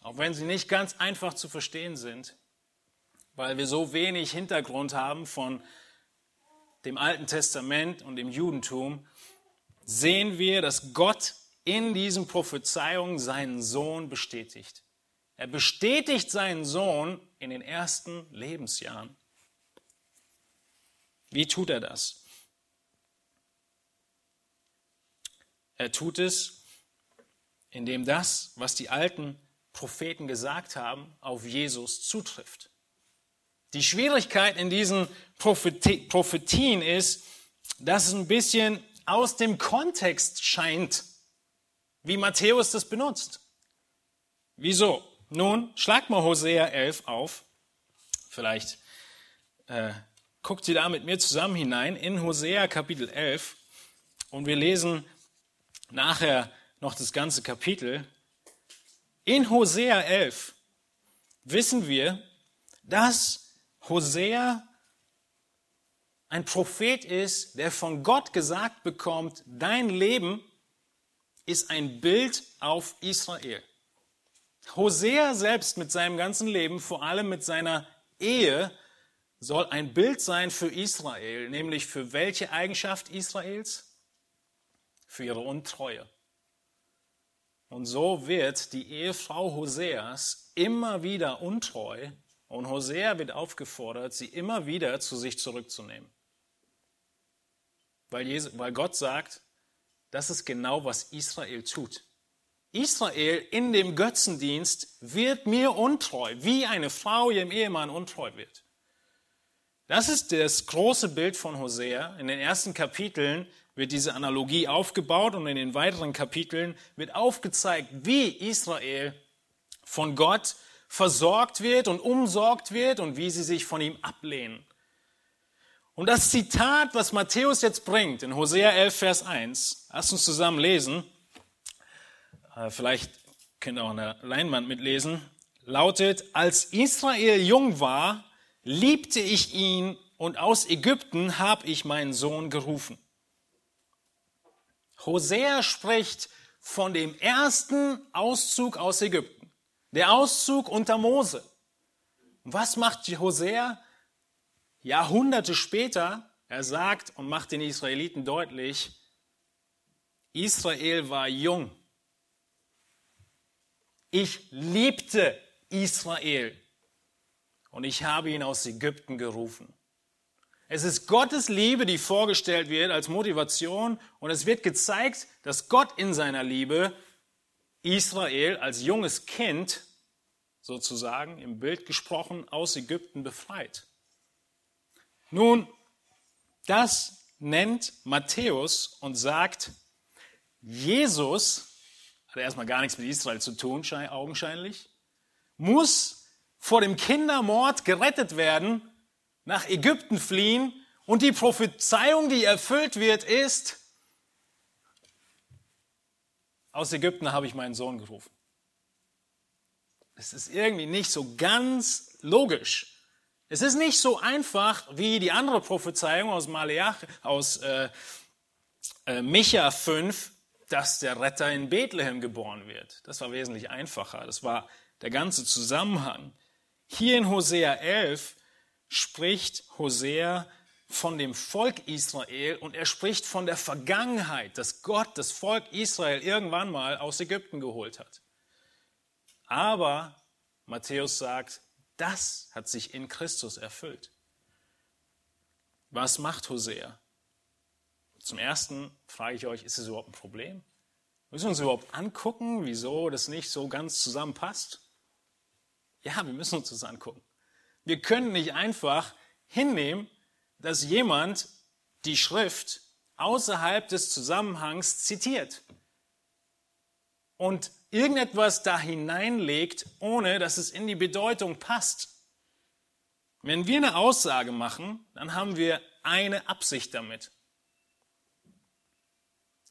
auch wenn sie nicht ganz einfach zu verstehen sind, weil wir so wenig Hintergrund haben von dem Alten Testament und dem Judentum, sehen wir, dass Gott in diesen Prophezeiungen seinen Sohn bestätigt. Er bestätigt seinen Sohn in den ersten Lebensjahren. Wie tut er das? Er tut es, indem das, was die alten Propheten gesagt haben, auf Jesus zutrifft. Die Schwierigkeit in diesen Prophetien ist, dass es ein bisschen aus dem Kontext scheint, wie Matthäus das benutzt. Wieso? Nun, schlag mal Hosea 11 auf. Vielleicht äh, guckt ihr da mit mir zusammen hinein in Hosea Kapitel 11 und wir lesen nachher noch das ganze Kapitel. In Hosea 11 wissen wir, dass Hosea ein Prophet ist, der von Gott gesagt bekommt, dein Leben ist ein Bild auf Israel. Hosea selbst mit seinem ganzen Leben, vor allem mit seiner Ehe, soll ein Bild sein für Israel, nämlich für welche Eigenschaft Israels? Für ihre Untreue. Und so wird die Ehefrau Hoseas immer wieder untreu und Hosea wird aufgefordert, sie immer wieder zu sich zurückzunehmen. Weil, Jesus, weil Gott sagt, das ist genau, was Israel tut. Israel in dem Götzendienst wird mir untreu, wie eine Frau ihrem Ehemann untreu wird. Das ist das große Bild von Hosea. In den ersten Kapiteln wird diese Analogie aufgebaut und in den weiteren Kapiteln wird aufgezeigt, wie Israel von Gott versorgt wird und umsorgt wird und wie sie sich von ihm ablehnen. Und das Zitat, was Matthäus jetzt bringt in Hosea 11, Vers 1, lasst uns zusammen lesen, vielleicht könnt ihr auch eine Leinwand mitlesen, lautet, als Israel jung war, liebte ich ihn und aus Ägypten habe ich meinen Sohn gerufen. Hosea spricht von dem ersten Auszug aus Ägypten, der Auszug unter Mose. Was macht Hosea? Jahrhunderte später, er sagt und macht den Israeliten deutlich, Israel war jung. Ich liebte Israel und ich habe ihn aus Ägypten gerufen. Es ist Gottes Liebe, die vorgestellt wird als Motivation und es wird gezeigt, dass Gott in seiner Liebe Israel als junges Kind sozusagen im Bild gesprochen aus Ägypten befreit. Nun, das nennt Matthäus und sagt, Jesus, hat erstmal gar nichts mit Israel zu tun, augenscheinlich, muss vor dem Kindermord gerettet werden, nach Ägypten fliehen und die Prophezeiung, die erfüllt wird, ist, aus Ägypten habe ich meinen Sohn gerufen. Es ist irgendwie nicht so ganz logisch. Es ist nicht so einfach wie die andere Prophezeiung aus Maleach, aus äh, äh, Micha 5, dass der Retter in Bethlehem geboren wird. Das war wesentlich einfacher. Das war der ganze Zusammenhang. Hier in Hosea 11 spricht Hosea von dem Volk Israel und er spricht von der Vergangenheit, dass Gott das Volk Israel irgendwann mal aus Ägypten geholt hat. Aber Matthäus sagt, das hat sich in Christus erfüllt. Was macht Hosea? Zum Ersten frage ich euch, ist es überhaupt ein Problem? Müssen wir uns überhaupt angucken, wieso das nicht so ganz zusammenpasst? Ja, wir müssen uns das angucken. Wir können nicht einfach hinnehmen, dass jemand die Schrift außerhalb des Zusammenhangs zitiert und irgendetwas da hineinlegt, ohne dass es in die Bedeutung passt. Wenn wir eine Aussage machen, dann haben wir eine Absicht damit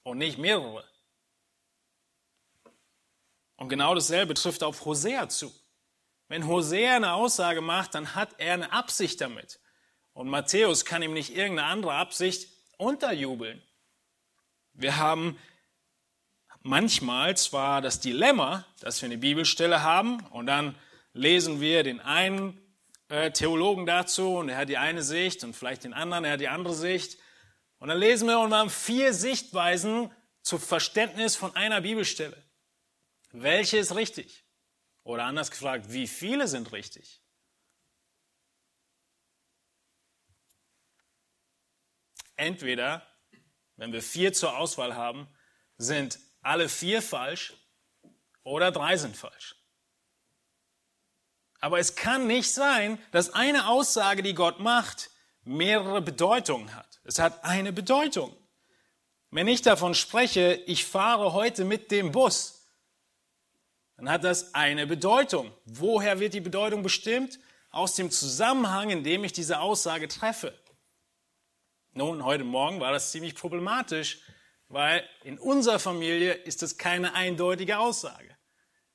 und nicht mehrere. Und genau dasselbe trifft auf Hosea zu. Wenn Hosea eine Aussage macht, dann hat er eine Absicht damit. Und Matthäus kann ihm nicht irgendeine andere Absicht unterjubeln. Wir haben manchmal zwar das Dilemma, dass wir eine Bibelstelle haben und dann lesen wir den einen äh, Theologen dazu und er hat die eine Sicht und vielleicht den anderen, er hat die andere Sicht. Und dann lesen wir und wir haben vier Sichtweisen zu Verständnis von einer Bibelstelle. Welche ist richtig? Oder anders gefragt, wie viele sind richtig? Entweder, wenn wir vier zur Auswahl haben, sind alle vier falsch oder drei sind falsch. Aber es kann nicht sein, dass eine Aussage, die Gott macht, mehrere Bedeutungen hat. Es hat eine Bedeutung. Wenn ich davon spreche, ich fahre heute mit dem Bus, dann hat das eine Bedeutung. Woher wird die Bedeutung bestimmt? Aus dem Zusammenhang, in dem ich diese Aussage treffe. Nun, heute Morgen war das ziemlich problematisch, weil in unserer Familie ist das keine eindeutige Aussage.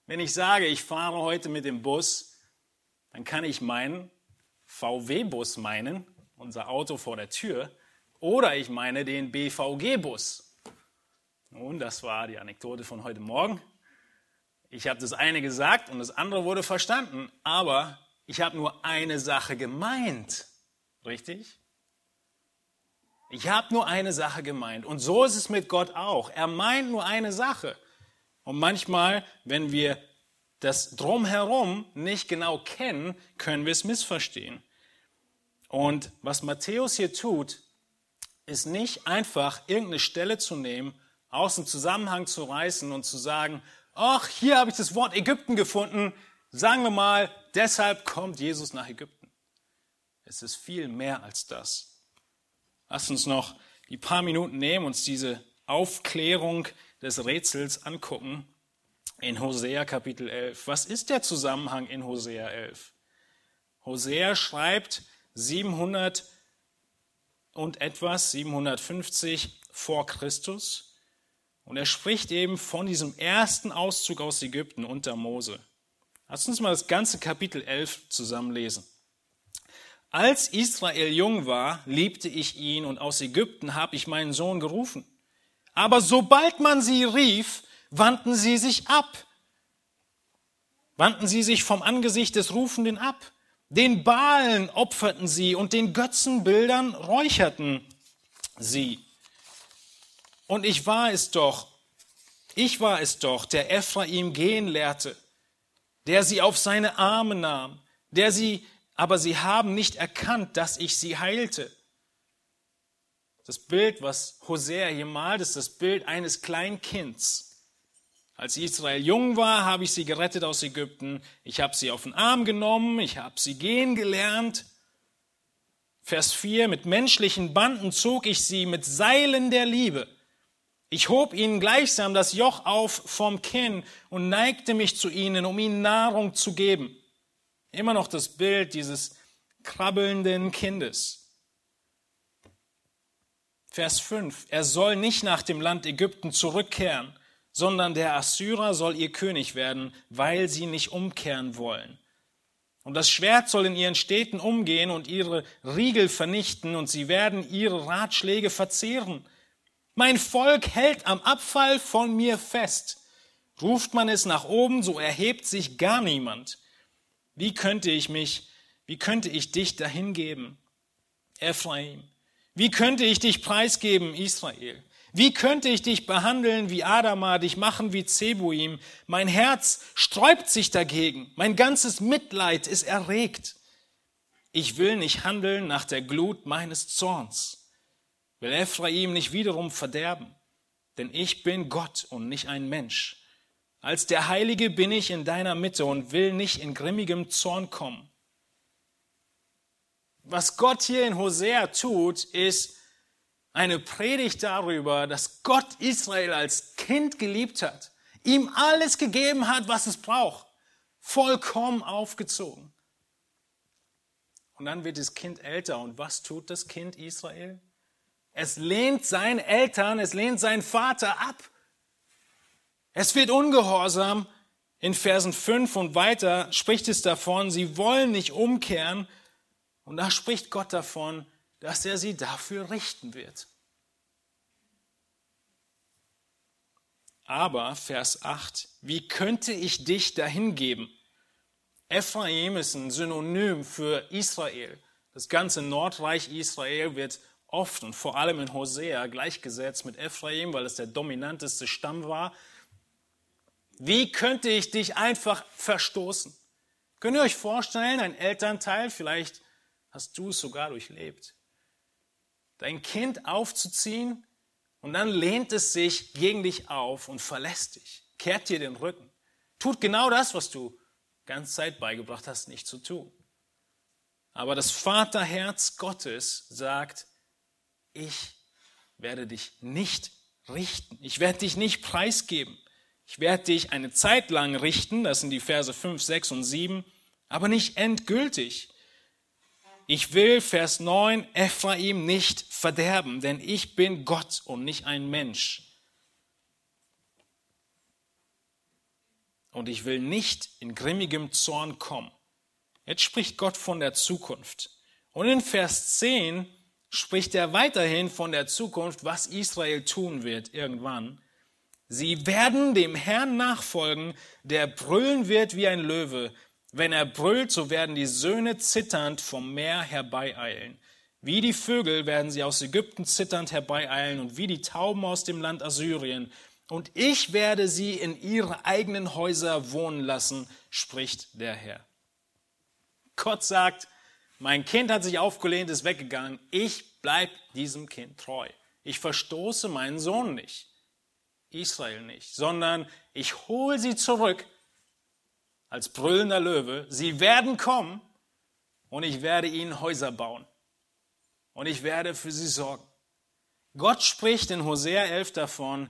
Wenn ich sage, ich fahre heute mit dem Bus, dann kann ich meinen VW-Bus meinen, unser Auto vor der Tür, oder ich meine den BVG-Bus. Nun, das war die Anekdote von heute Morgen. Ich habe das eine gesagt und das andere wurde verstanden, aber ich habe nur eine Sache gemeint. Richtig? Ich habe nur eine Sache gemeint. Und so ist es mit Gott auch. Er meint nur eine Sache. Und manchmal, wenn wir das drumherum nicht genau kennen, können wir es missverstehen. Und was Matthäus hier tut, ist nicht einfach irgendeine Stelle zu nehmen, aus dem Zusammenhang zu reißen und zu sagen, ach, hier habe ich das Wort Ägypten gefunden, sagen wir mal, deshalb kommt Jesus nach Ägypten. Es ist viel mehr als das. Lass uns noch die paar Minuten nehmen, uns diese Aufklärung des Rätsels angucken in Hosea Kapitel 11. Was ist der Zusammenhang in Hosea 11? Hosea schreibt 700 und etwas, 750 vor Christus. Und er spricht eben von diesem ersten Auszug aus Ägypten unter Mose. Lass uns mal das ganze Kapitel 11 zusammenlesen. Als Israel jung war, liebte ich ihn und aus Ägypten habe ich meinen Sohn gerufen. Aber sobald man sie rief, wandten sie sich ab. Wandten sie sich vom Angesicht des Rufenden ab. Den Balen opferten sie und den Götzenbildern räucherten sie. Und ich war es doch, ich war es doch, der Ephraim gehen lehrte, der sie auf seine Arme nahm, der sie, aber sie haben nicht erkannt, dass ich sie heilte. Das Bild, was Hosea hier malt, ist das Bild eines Kleinkinds. Als Israel jung war, habe ich sie gerettet aus Ägypten. Ich habe sie auf den Arm genommen, ich habe sie gehen gelernt. Vers 4, mit menschlichen Banden zog ich sie mit Seilen der Liebe. Ich hob ihnen gleichsam das Joch auf vom Kinn und neigte mich zu ihnen, um ihnen Nahrung zu geben. Immer noch das Bild dieses krabbelnden Kindes. Vers 5. Er soll nicht nach dem Land Ägypten zurückkehren, sondern der Assyrer soll ihr König werden, weil sie nicht umkehren wollen. Und das Schwert soll in ihren Städten umgehen und ihre Riegel vernichten, und sie werden ihre Ratschläge verzehren. Mein Volk hält am Abfall von mir fest. Ruft man es nach oben, so erhebt sich gar niemand. Wie könnte ich mich, wie könnte ich dich dahingeben, Ephraim? Wie könnte ich dich preisgeben, Israel? Wie könnte ich dich behandeln wie Adama, dich machen wie Zebuim? Mein Herz sträubt sich dagegen, mein ganzes Mitleid ist erregt. Ich will nicht handeln nach der Glut meines Zorns will Ephraim nicht wiederum verderben, denn ich bin Gott und nicht ein Mensch. Als der Heilige bin ich in deiner Mitte und will nicht in grimmigem Zorn kommen. Was Gott hier in Hosea tut, ist eine Predigt darüber, dass Gott Israel als Kind geliebt hat, ihm alles gegeben hat, was es braucht, vollkommen aufgezogen. Und dann wird das Kind älter und was tut das Kind Israel? Es lehnt seine Eltern, es lehnt seinen Vater ab. Es wird ungehorsam. In Versen 5 und weiter spricht es davon, sie wollen nicht umkehren. Und da spricht Gott davon, dass er sie dafür richten wird. Aber, Vers 8, wie könnte ich dich dahin geben? Ephraim ist ein Synonym für Israel. Das ganze Nordreich Israel wird oft und vor allem in Hosea gleichgesetzt mit Ephraim, weil es der dominanteste Stamm war. Wie könnte ich dich einfach verstoßen? Könnt ihr euch vorstellen, ein Elternteil, vielleicht hast du es sogar durchlebt, dein Kind aufzuziehen und dann lehnt es sich gegen dich auf und verlässt dich, kehrt dir den Rücken, tut genau das, was du ganz Zeit beigebracht hast, nicht zu tun. Aber das Vaterherz Gottes sagt, ich werde dich nicht richten. Ich werde dich nicht preisgeben. Ich werde dich eine Zeit lang richten, das sind die Verse 5, 6 und 7, aber nicht endgültig. Ich will, Vers 9, Ephraim nicht verderben, denn ich bin Gott und nicht ein Mensch. Und ich will nicht in grimmigem Zorn kommen. Jetzt spricht Gott von der Zukunft. Und in Vers 10 spricht er weiterhin von der Zukunft, was Israel tun wird irgendwann. Sie werden dem Herrn nachfolgen, der brüllen wird wie ein Löwe. Wenn er brüllt, so werden die Söhne zitternd vom Meer herbeieilen. Wie die Vögel werden sie aus Ägypten zitternd herbeieilen und wie die Tauben aus dem Land Assyrien. Und ich werde sie in ihre eigenen Häuser wohnen lassen, spricht der Herr. Gott sagt, mein Kind hat sich aufgelehnt, ist weggegangen. Ich bleibe diesem Kind treu. Ich verstoße meinen Sohn nicht, Israel nicht, sondern ich hole sie zurück als brüllender Löwe. Sie werden kommen und ich werde ihnen Häuser bauen und ich werde für sie sorgen. Gott spricht in Hosea 11 davon,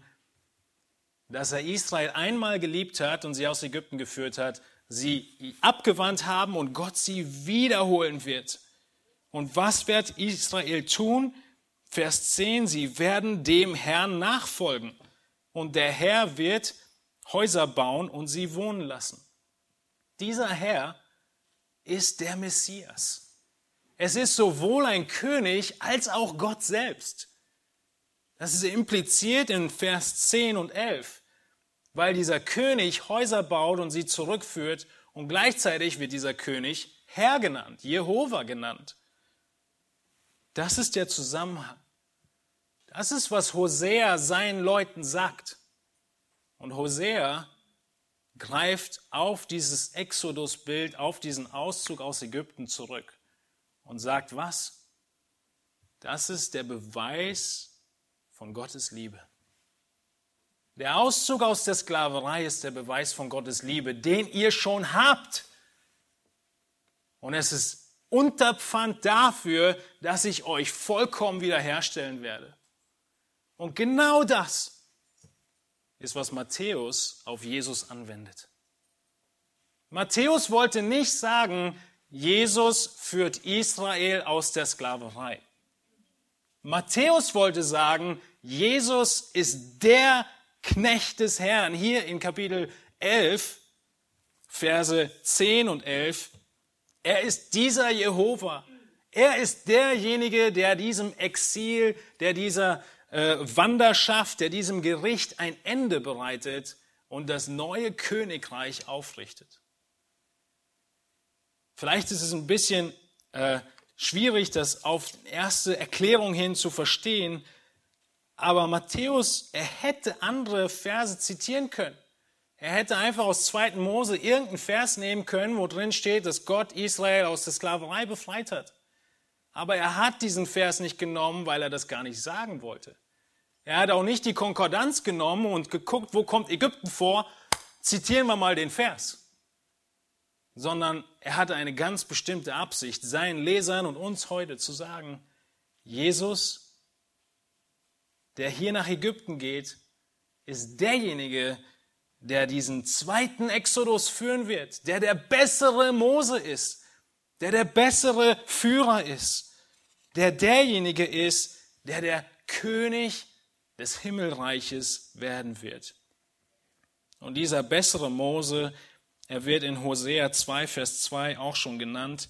dass er Israel einmal geliebt hat und sie aus Ägypten geführt hat sie abgewandt haben und Gott sie wiederholen wird. Und was wird Israel tun? Vers 10, sie werden dem Herrn nachfolgen. und der Herr wird Häuser bauen und sie wohnen lassen. Dieser Herr ist der Messias. Es ist sowohl ein König als auch Gott selbst. Das ist impliziert in Vers 10 und 11, weil dieser König Häuser baut und sie zurückführt und gleichzeitig wird dieser König Herr genannt, Jehova genannt. Das ist der Zusammenhang. Das ist, was Hosea seinen Leuten sagt. Und Hosea greift auf dieses Exodus-Bild, auf diesen Auszug aus Ägypten zurück und sagt, was? Das ist der Beweis von Gottes Liebe. Der Auszug aus der Sklaverei ist der Beweis von Gottes Liebe, den ihr schon habt. Und es ist Unterpfand dafür, dass ich euch vollkommen wiederherstellen werde. Und genau das ist, was Matthäus auf Jesus anwendet. Matthäus wollte nicht sagen, Jesus führt Israel aus der Sklaverei. Matthäus wollte sagen, Jesus ist der Knecht des Herrn. Hier in Kapitel 11, Verse 10 und 11. Er ist dieser Jehova. Er ist derjenige, der diesem Exil, der dieser Wanderschaft, der diesem Gericht ein Ende bereitet und das neue Königreich aufrichtet. Vielleicht ist es ein bisschen äh, schwierig, das auf erste Erklärung hin zu verstehen, aber Matthäus, er hätte andere Verse zitieren können. Er hätte einfach aus 2. Mose irgendeinen Vers nehmen können, wo drin steht, dass Gott Israel aus der Sklaverei befreit hat. Aber er hat diesen Vers nicht genommen, weil er das gar nicht sagen wollte. Er hat auch nicht die Konkordanz genommen und geguckt, wo kommt Ägypten vor, zitieren wir mal den Vers. Sondern er hatte eine ganz bestimmte Absicht, seinen Lesern und uns heute zu sagen, Jesus, der hier nach Ägypten geht, ist derjenige, der diesen zweiten Exodus führen wird, der der bessere Mose ist, der der bessere Führer ist der derjenige ist, der der König des Himmelreiches werden wird. Und dieser bessere Mose, er wird in Hosea 2, Vers 2 auch schon genannt,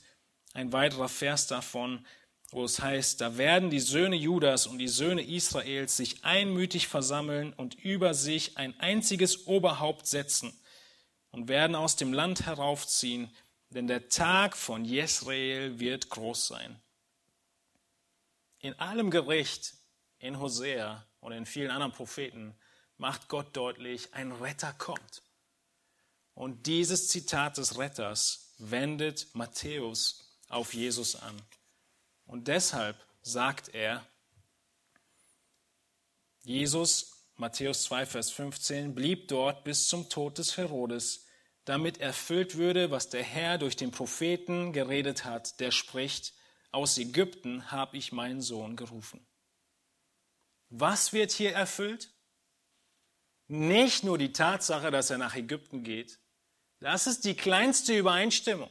ein weiterer Vers davon, wo es heißt, da werden die Söhne Judas und die Söhne Israels sich einmütig versammeln und über sich ein einziges Oberhaupt setzen und werden aus dem Land heraufziehen, denn der Tag von Jesrael wird groß sein. In allem Gericht in Hosea und in vielen anderen Propheten macht Gott deutlich, ein Retter kommt. Und dieses Zitat des Retters wendet Matthäus auf Jesus an. Und deshalb sagt er, Jesus, Matthäus 2, Vers 15, blieb dort bis zum Tod des Herodes, damit erfüllt würde, was der Herr durch den Propheten geredet hat, der spricht, aus Ägypten habe ich meinen Sohn gerufen. Was wird hier erfüllt? Nicht nur die Tatsache, dass er nach Ägypten geht. Das ist die kleinste Übereinstimmung.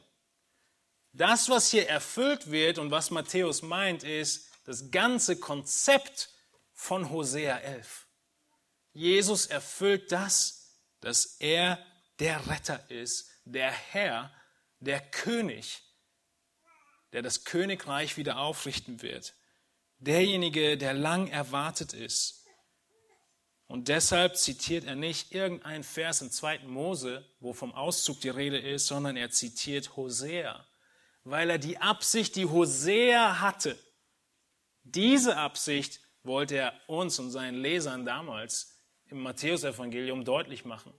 Das, was hier erfüllt wird und was Matthäus meint, ist das ganze Konzept von Hosea 11. Jesus erfüllt das, dass er der Retter ist, der Herr, der König, der das Königreich wieder aufrichten wird. Derjenige, der lang erwartet ist. Und deshalb zitiert er nicht irgendeinen Vers im 2. Mose, wo vom Auszug die Rede ist, sondern er zitiert Hosea, weil er die Absicht, die Hosea hatte, diese Absicht wollte er uns und seinen Lesern damals im Matthäusevangelium deutlich machen.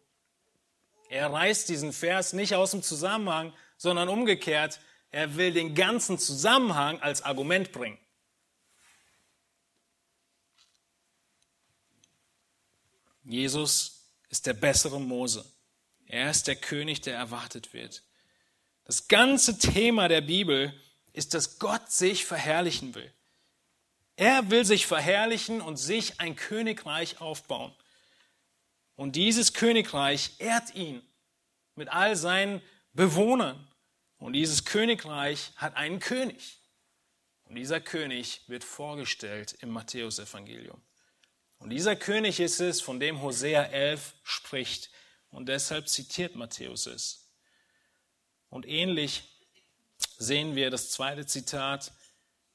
Er reißt diesen Vers nicht aus dem Zusammenhang, sondern umgekehrt, er will den ganzen Zusammenhang als Argument bringen. Jesus ist der bessere Mose. Er ist der König, der erwartet wird. Das ganze Thema der Bibel ist, dass Gott sich verherrlichen will. Er will sich verherrlichen und sich ein Königreich aufbauen. Und dieses Königreich ehrt ihn mit all seinen Bewohnern. Und dieses Königreich hat einen König. Und dieser König wird vorgestellt im Matthäusevangelium. Und dieser König ist es, von dem Hosea 11 spricht. Und deshalb zitiert Matthäus es. Und ähnlich sehen wir das zweite Zitat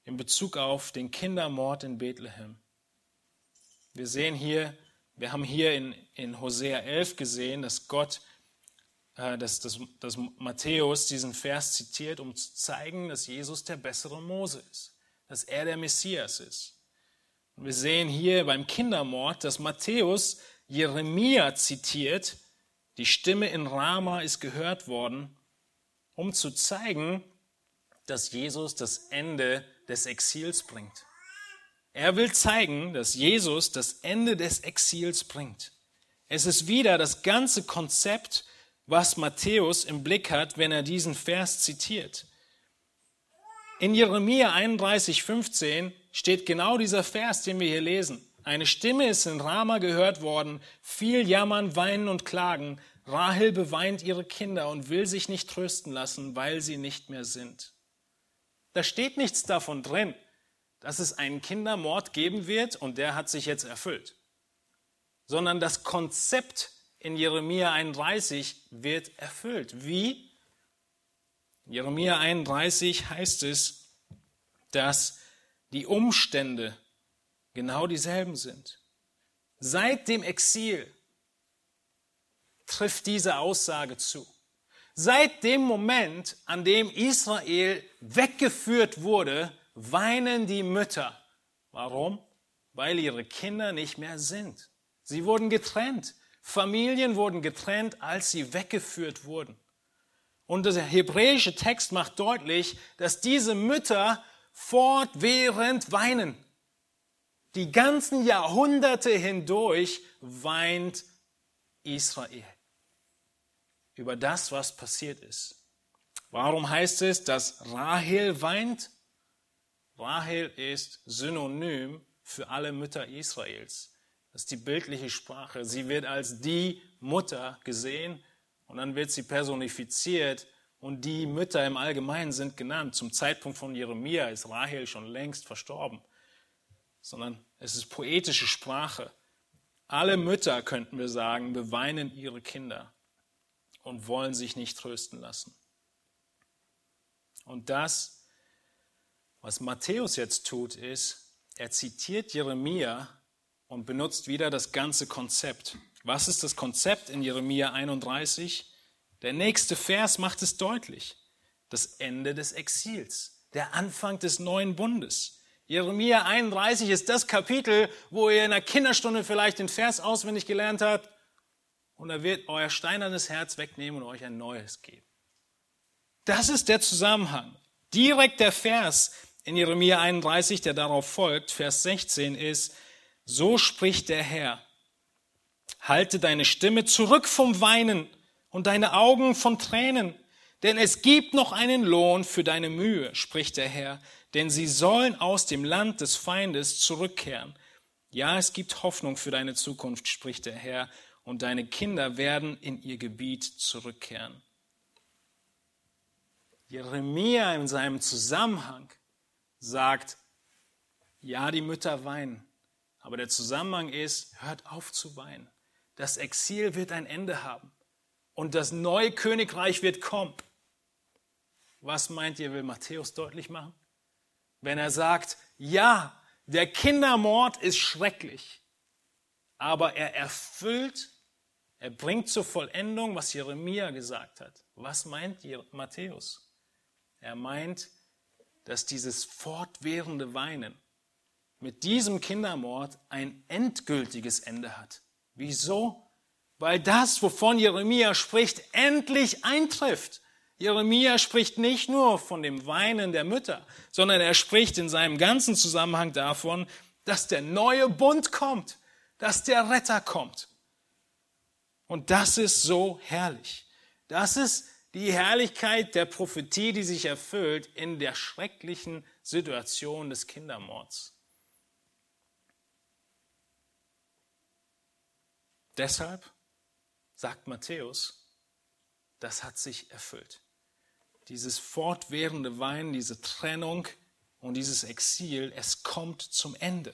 in Bezug auf den Kindermord in Bethlehem. Wir sehen hier, wir haben hier in, in Hosea 11 gesehen, dass Gott, dass, dass, dass Matthäus diesen Vers zitiert, um zu zeigen, dass Jesus der bessere Mose ist, dass er der Messias ist. Und wir sehen hier beim Kindermord, dass Matthäus Jeremia zitiert, die Stimme in Rama ist gehört worden, um zu zeigen, dass Jesus das Ende des Exils bringt. Er will zeigen, dass Jesus das Ende des Exils bringt. Es ist wieder das ganze Konzept, was Matthäus im Blick hat, wenn er diesen Vers zitiert. In Jeremia 31, 15 steht genau dieser Vers, den wir hier lesen. Eine Stimme ist in Rama gehört worden, viel Jammern, Weinen und Klagen. Rahel beweint ihre Kinder und will sich nicht trösten lassen, weil sie nicht mehr sind. Da steht nichts davon drin, dass es einen Kindermord geben wird und der hat sich jetzt erfüllt, sondern das Konzept in Jeremia 31 wird erfüllt. Wie? In Jeremia 31 heißt es, dass die Umstände genau dieselben sind. Seit dem Exil trifft diese Aussage zu. Seit dem Moment, an dem Israel weggeführt wurde, weinen die Mütter. Warum? Weil ihre Kinder nicht mehr sind. Sie wurden getrennt. Familien wurden getrennt, als sie weggeführt wurden. Und der hebräische Text macht deutlich, dass diese Mütter fortwährend weinen. Die ganzen Jahrhunderte hindurch weint Israel über das, was passiert ist. Warum heißt es, dass Rahel weint? Rahel ist synonym für alle Mütter Israels. Das ist die bildliche Sprache. Sie wird als die Mutter gesehen und dann wird sie personifiziert und die Mütter im Allgemeinen sind genannt. Zum Zeitpunkt von Jeremia ist Rahel schon längst verstorben, sondern es ist poetische Sprache. Alle Mütter, könnten wir sagen, beweinen ihre Kinder und wollen sich nicht trösten lassen. Und das, was Matthäus jetzt tut, ist, er zitiert Jeremia und benutzt wieder das ganze Konzept. Was ist das Konzept in Jeremia 31? Der nächste Vers macht es deutlich. Das Ende des Exils, der Anfang des neuen Bundes. Jeremia 31 ist das Kapitel, wo ihr in der Kinderstunde vielleicht den Vers auswendig gelernt habt und er wird euer steinernes Herz wegnehmen und euch ein neues geben. Das ist der Zusammenhang. Direkt der Vers in Jeremia 31, der darauf folgt, Vers 16 ist, so spricht der Herr, halte deine Stimme zurück vom Weinen und deine Augen von Tränen, denn es gibt noch einen Lohn für deine Mühe, spricht der Herr, denn sie sollen aus dem Land des Feindes zurückkehren. Ja, es gibt Hoffnung für deine Zukunft, spricht der Herr, und deine Kinder werden in ihr Gebiet zurückkehren. Jeremia in seinem Zusammenhang sagt, ja, die Mütter weinen, aber der Zusammenhang ist, hört auf zu weinen. Das Exil wird ein Ende haben und das neue Königreich wird kommen. Was meint ihr, will Matthäus deutlich machen? Wenn er sagt, ja, der Kindermord ist schrecklich, aber er erfüllt er bringt zur Vollendung, was Jeremia gesagt hat. Was meint Matthäus? Er meint, dass dieses fortwährende Weinen mit diesem Kindermord ein endgültiges Ende hat. Wieso? Weil das, wovon Jeremia spricht, endlich eintrifft. Jeremia spricht nicht nur von dem Weinen der Mütter, sondern er spricht in seinem ganzen Zusammenhang davon, dass der neue Bund kommt, dass der Retter kommt. Und das ist so herrlich. Das ist die Herrlichkeit der Prophetie, die sich erfüllt in der schrecklichen Situation des Kindermords. Deshalb sagt Matthäus, das hat sich erfüllt. Dieses fortwährende Weinen, diese Trennung und dieses Exil, es kommt zum Ende.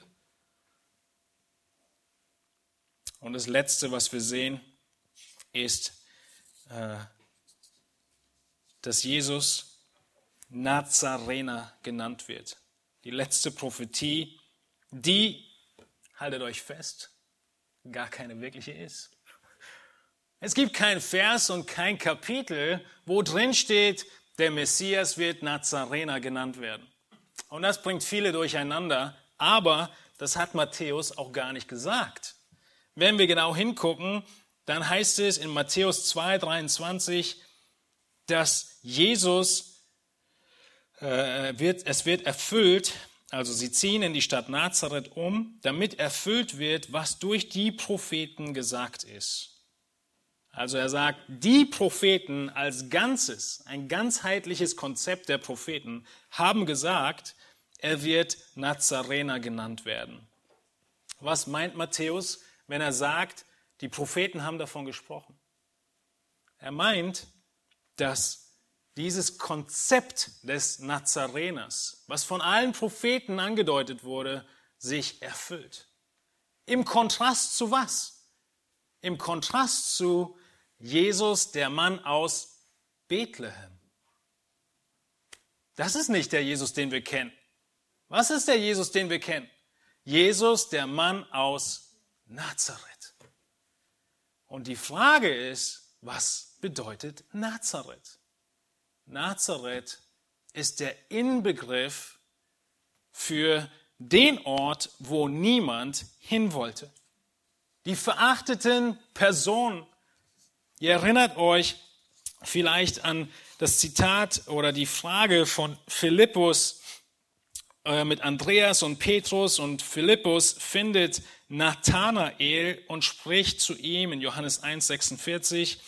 Und das Letzte, was wir sehen, ist, äh, dass Jesus Nazarener genannt wird. Die letzte Prophetie, die, haltet euch fest, gar keine wirkliche ist. Es gibt kein Vers und kein Kapitel, wo drin steht, der Messias wird Nazarener genannt werden. Und das bringt viele durcheinander, aber das hat Matthäus auch gar nicht gesagt. Wenn wir genau hingucken, dann heißt es in Matthäus 2, 23, dass Jesus äh, wird, es wird erfüllt, also sie ziehen in die Stadt Nazareth um, damit erfüllt wird, was durch die Propheten gesagt ist. Also er sagt, die Propheten als Ganzes, ein ganzheitliches Konzept der Propheten, haben gesagt, er wird Nazarener genannt werden. Was meint Matthäus, wenn er sagt, die Propheten haben davon gesprochen? Er meint, dass dieses Konzept des Nazareners, was von allen Propheten angedeutet wurde, sich erfüllt. Im Kontrast zu was? Im Kontrast zu Jesus, der Mann aus Bethlehem. Das ist nicht der Jesus, den wir kennen. Was ist der Jesus, den wir kennen? Jesus, der Mann aus Nazareth. Und die Frage ist, was bedeutet Nazareth? Nazareth ist der Inbegriff für den Ort, wo niemand hin wollte. Die verachteten Personen. Ihr erinnert euch vielleicht an das Zitat oder die Frage von Philippus äh, mit Andreas und Petrus. Und Philippus findet Nathanael und spricht zu ihm in Johannes 1,46,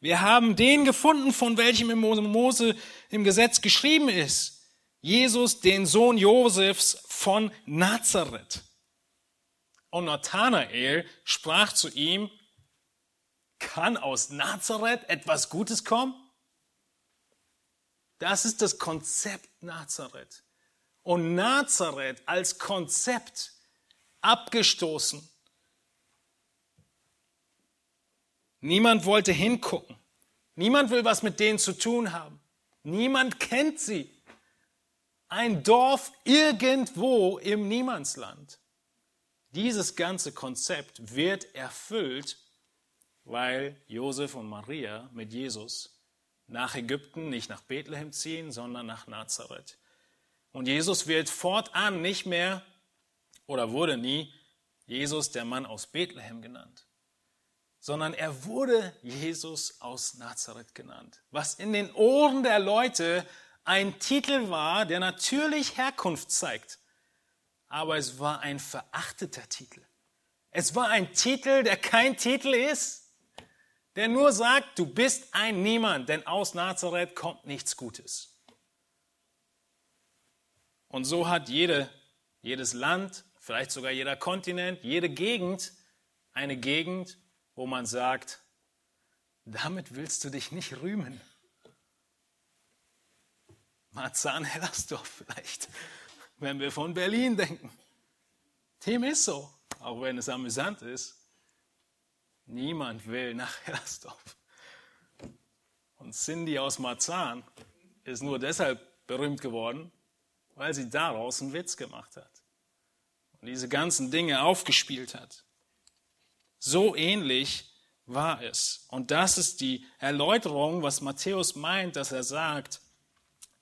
wir haben den gefunden, von welchem im Mose im Gesetz geschrieben ist. Jesus, den Sohn Josefs von Nazareth. Und Nathanael sprach zu ihm, kann aus Nazareth etwas Gutes kommen? Das ist das Konzept Nazareth. Und Nazareth als Konzept abgestoßen. Niemand wollte hingucken. Niemand will was mit denen zu tun haben. Niemand kennt sie. Ein Dorf irgendwo im Niemandsland. Dieses ganze Konzept wird erfüllt weil Josef und Maria mit Jesus nach Ägypten, nicht nach Bethlehem ziehen, sondern nach Nazareth. Und Jesus wird fortan nicht mehr oder wurde nie Jesus, der Mann aus Bethlehem genannt, sondern er wurde Jesus aus Nazareth genannt, was in den Ohren der Leute ein Titel war, der natürlich Herkunft zeigt, aber es war ein verachteter Titel. Es war ein Titel, der kein Titel ist der nur sagt, du bist ein Niemand, denn aus Nazareth kommt nichts Gutes. Und so hat jede, jedes Land, vielleicht sogar jeder Kontinent, jede Gegend eine Gegend, wo man sagt, damit willst du dich nicht rühmen. Marzahn-Hellersdorf vielleicht, wenn wir von Berlin denken. Dem ist so, auch wenn es amüsant ist. Niemand will nach Hellersdorf. Und Cindy aus Marzahn ist nur deshalb berühmt geworden, weil sie daraus einen Witz gemacht hat und diese ganzen Dinge aufgespielt hat. So ähnlich war es. Und das ist die Erläuterung, was Matthäus meint, dass er sagt,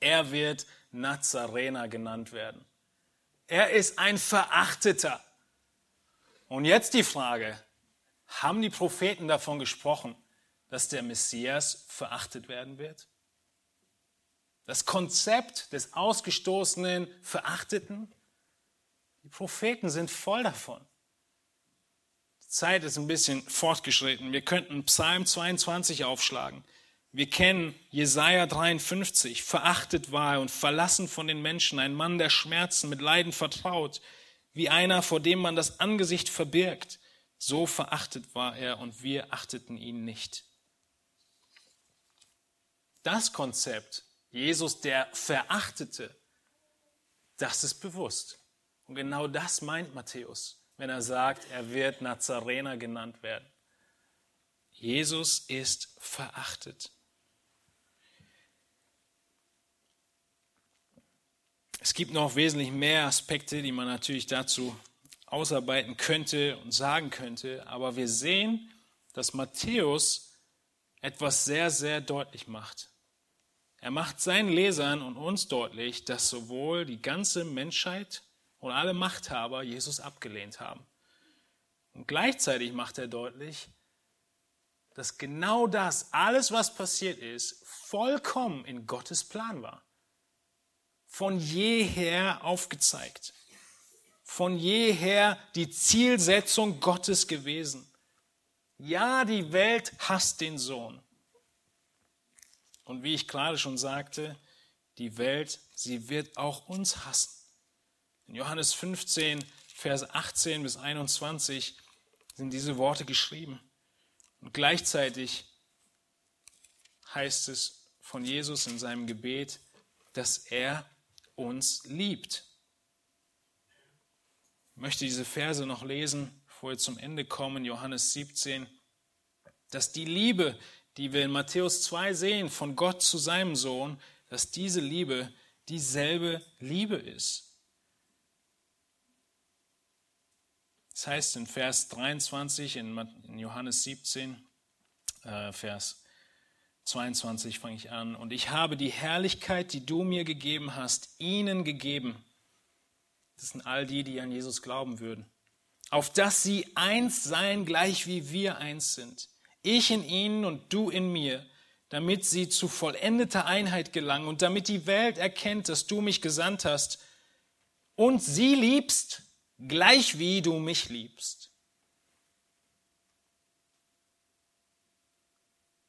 er wird Nazarener genannt werden. Er ist ein Verachteter. Und jetzt die Frage, haben die Propheten davon gesprochen, dass der Messias verachtet werden wird? Das Konzept des ausgestoßenen Verachteten? Die Propheten sind voll davon. Zeit ist ein bisschen fortgeschritten. Wir könnten Psalm 22 aufschlagen. Wir kennen Jesaja 53. Verachtet war er und verlassen von den Menschen, ein Mann der Schmerzen, mit Leiden vertraut, wie einer, vor dem man das Angesicht verbirgt. So verachtet war er und wir achteten ihn nicht. Das Konzept, Jesus der Verachtete, das ist bewusst. Und genau das meint Matthäus. Wenn er sagt, er wird Nazarener genannt werden. Jesus ist verachtet. Es gibt noch wesentlich mehr Aspekte, die man natürlich dazu ausarbeiten könnte und sagen könnte, aber wir sehen, dass Matthäus etwas sehr, sehr deutlich macht. Er macht seinen Lesern und uns deutlich, dass sowohl die ganze Menschheit und alle Machthaber Jesus abgelehnt haben. Und gleichzeitig macht er deutlich, dass genau das, alles was passiert ist, vollkommen in Gottes Plan war von jeher aufgezeigt. Von jeher die Zielsetzung Gottes gewesen. Ja, die Welt hasst den Sohn. Und wie ich gerade schon sagte, die Welt, sie wird auch uns hassen. In Johannes 15, Vers 18 bis 21 sind diese Worte geschrieben. Und gleichzeitig heißt es von Jesus in seinem Gebet, dass er uns liebt. Ich möchte diese Verse noch lesen, bevor wir zum Ende kommen, Johannes 17, dass die Liebe, die wir in Matthäus 2 sehen, von Gott zu seinem Sohn, dass diese Liebe dieselbe Liebe ist. Das heißt in Vers 23 in Johannes 17, äh, Vers 22 fange ich an. Und ich habe die Herrlichkeit, die du mir gegeben hast, ihnen gegeben. Das sind all die, die an Jesus glauben würden. Auf dass sie eins seien, gleich wie wir eins sind. Ich in ihnen und du in mir, damit sie zu vollendeter Einheit gelangen und damit die Welt erkennt, dass du mich gesandt hast und sie liebst, gleich wie du mich liebst.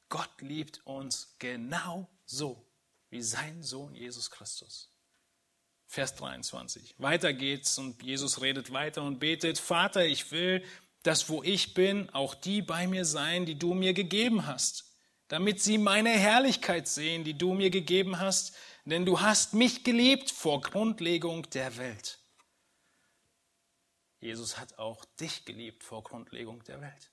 Gott liebt uns genau so wie sein Sohn Jesus Christus. Vers 23. Weiter geht's und Jesus redet weiter und betet, Vater, ich will, dass wo ich bin, auch die bei mir sein, die du mir gegeben hast, damit sie meine Herrlichkeit sehen, die du mir gegeben hast, denn du hast mich geliebt vor Grundlegung der Welt. Jesus hat auch dich geliebt vor Grundlegung der Welt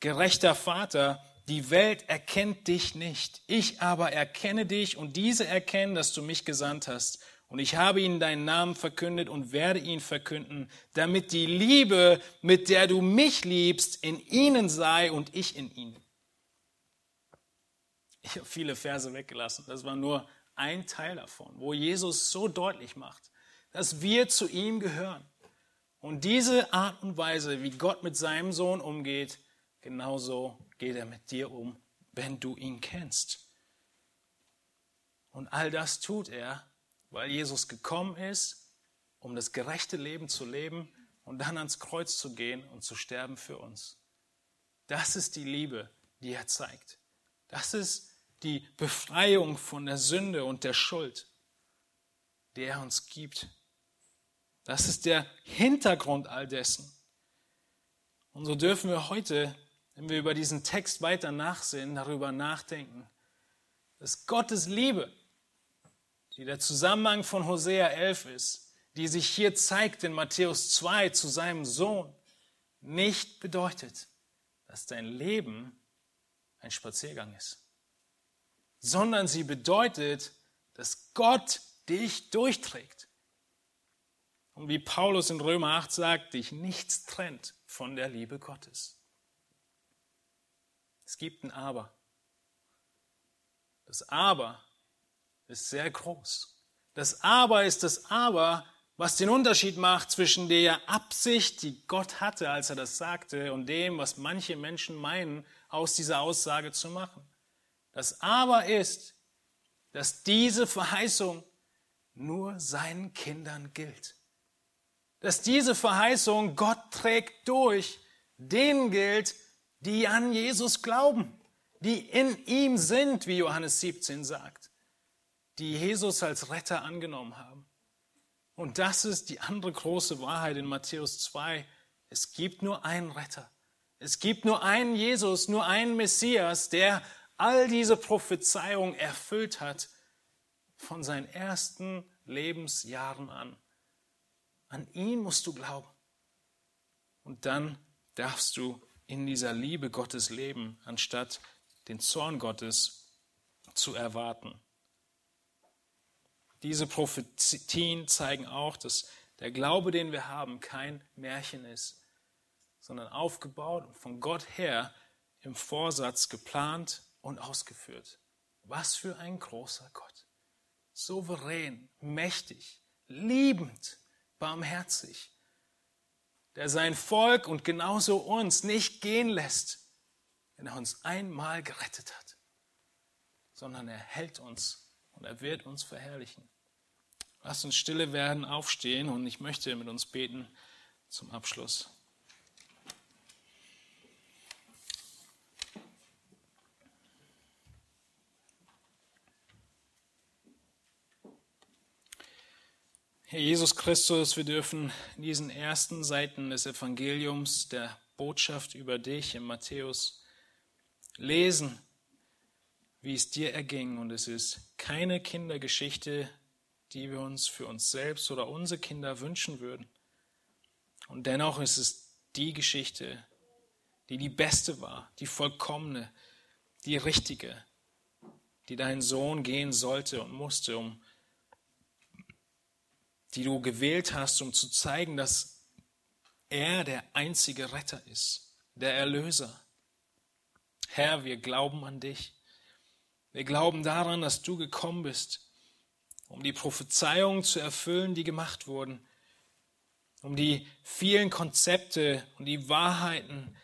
gerechter Vater, die Welt erkennt dich nicht, ich aber erkenne dich und diese erkennen, dass du mich gesandt hast. Und ich habe ihnen deinen Namen verkündet und werde ihn verkünden, damit die Liebe, mit der du mich liebst, in ihnen sei und ich in ihnen. Ich habe viele Verse weggelassen. Das war nur ein Teil davon, wo Jesus so deutlich macht, dass wir zu ihm gehören. Und diese Art und Weise, wie Gott mit seinem Sohn umgeht, genauso geht er mit dir um, wenn du ihn kennst. Und all das tut er, weil Jesus gekommen ist, um das gerechte Leben zu leben und dann ans Kreuz zu gehen und zu sterben für uns. Das ist die Liebe, die er zeigt. Das ist die Befreiung von der Sünde und der Schuld, die er uns gibt. Das ist der Hintergrund all dessen. Und so dürfen wir heute wenn wir über diesen Text weiter nachsehen, darüber nachdenken, dass Gottes Liebe, die der Zusammenhang von Hosea 11 ist, die sich hier zeigt in Matthäus 2 zu seinem Sohn, nicht bedeutet, dass dein Leben ein Spaziergang ist, sondern sie bedeutet, dass Gott dich durchträgt. Und wie Paulus in Römer 8 sagt, dich nichts trennt von der Liebe Gottes. Es gibt ein Aber. Das Aber ist sehr groß. Das Aber ist das Aber, was den Unterschied macht zwischen der Absicht, die Gott hatte, als er das sagte, und dem, was manche Menschen meinen, aus dieser Aussage zu machen. Das Aber ist, dass diese Verheißung nur seinen Kindern gilt. Dass diese Verheißung Gott trägt durch, denen gilt, die an Jesus glauben, die in ihm sind, wie Johannes 17 sagt, die Jesus als Retter angenommen haben. Und das ist die andere große Wahrheit in Matthäus 2. Es gibt nur einen Retter. Es gibt nur einen Jesus, nur einen Messias, der all diese Prophezeiungen erfüllt hat von seinen ersten Lebensjahren an. An ihn musst du glauben. Und dann darfst du in dieser Liebe Gottes leben, anstatt den Zorn Gottes zu erwarten. Diese Prophetien zeigen auch, dass der Glaube, den wir haben, kein Märchen ist, sondern aufgebaut und von Gott her im Vorsatz geplant und ausgeführt. Was für ein großer Gott. Souverän, mächtig, liebend, barmherzig, der sein Volk und genauso uns nicht gehen lässt, wenn er uns einmal gerettet hat, sondern er hält uns und er wird uns verherrlichen. Lasst uns stille werden, aufstehen und ich möchte mit uns beten zum Abschluss. Herr Jesus Christus, wir dürfen in diesen ersten Seiten des Evangeliums der Botschaft über dich in Matthäus lesen, wie es dir erging. Und es ist keine Kindergeschichte, die wir uns für uns selbst oder unsere Kinder wünschen würden. Und dennoch ist es die Geschichte, die die beste war, die vollkommene, die richtige, die dein Sohn gehen sollte und musste, um die du gewählt hast, um zu zeigen, dass er der einzige Retter ist, der Erlöser. Herr, wir glauben an dich. Wir glauben daran, dass du gekommen bist, um die Prophezeiungen zu erfüllen, die gemacht wurden, um die vielen Konzepte und die Wahrheiten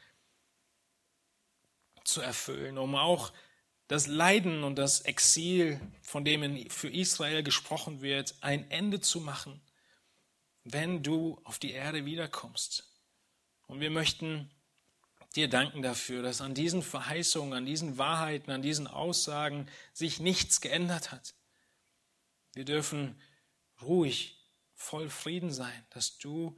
zu erfüllen, um auch das Leiden und das Exil, von dem für Israel gesprochen wird, ein Ende zu machen, wenn du auf die Erde wiederkommst. Und wir möchten dir danken dafür, dass an diesen Verheißungen, an diesen Wahrheiten, an diesen Aussagen sich nichts geändert hat. Wir dürfen ruhig, voll Frieden sein, dass du,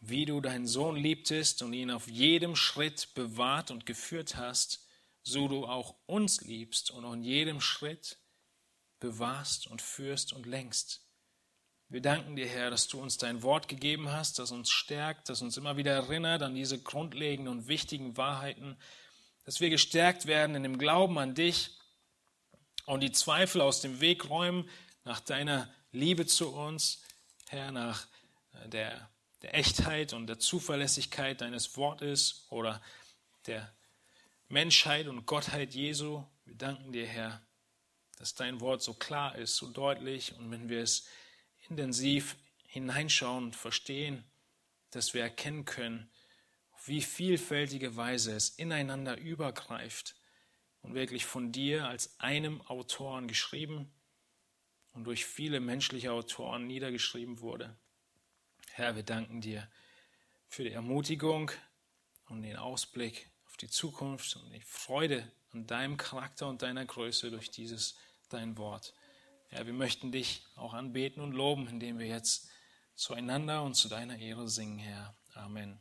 wie du deinen Sohn liebtest und ihn auf jedem Schritt bewahrt und geführt hast, so du auch uns liebst und in jedem Schritt bewahrst und führst und lenkst. Wir danken dir, Herr, dass du uns dein Wort gegeben hast, das uns stärkt, das uns immer wieder erinnert an diese grundlegenden und wichtigen Wahrheiten, dass wir gestärkt werden in dem Glauben an dich und die Zweifel aus dem Weg räumen nach deiner Liebe zu uns, Herr, nach äh, der, der Echtheit und der Zuverlässigkeit deines Wortes oder der Menschheit und Gottheit Jesu. Wir danken dir, Herr, dass dein Wort so klar ist, so deutlich und wenn wir es intensiv hineinschauen und verstehen, dass wir erkennen können, auf wie vielfältige Weise es ineinander übergreift und wirklich von dir als einem Autoren geschrieben und durch viele menschliche Autoren niedergeschrieben wurde. Herr, wir danken dir für die Ermutigung und den Ausblick die Zukunft und die Freude an deinem Charakter und deiner Größe durch dieses dein Wort. Ja, wir möchten dich auch anbeten und loben, indem wir jetzt zueinander und zu deiner Ehre singen, Herr. Amen.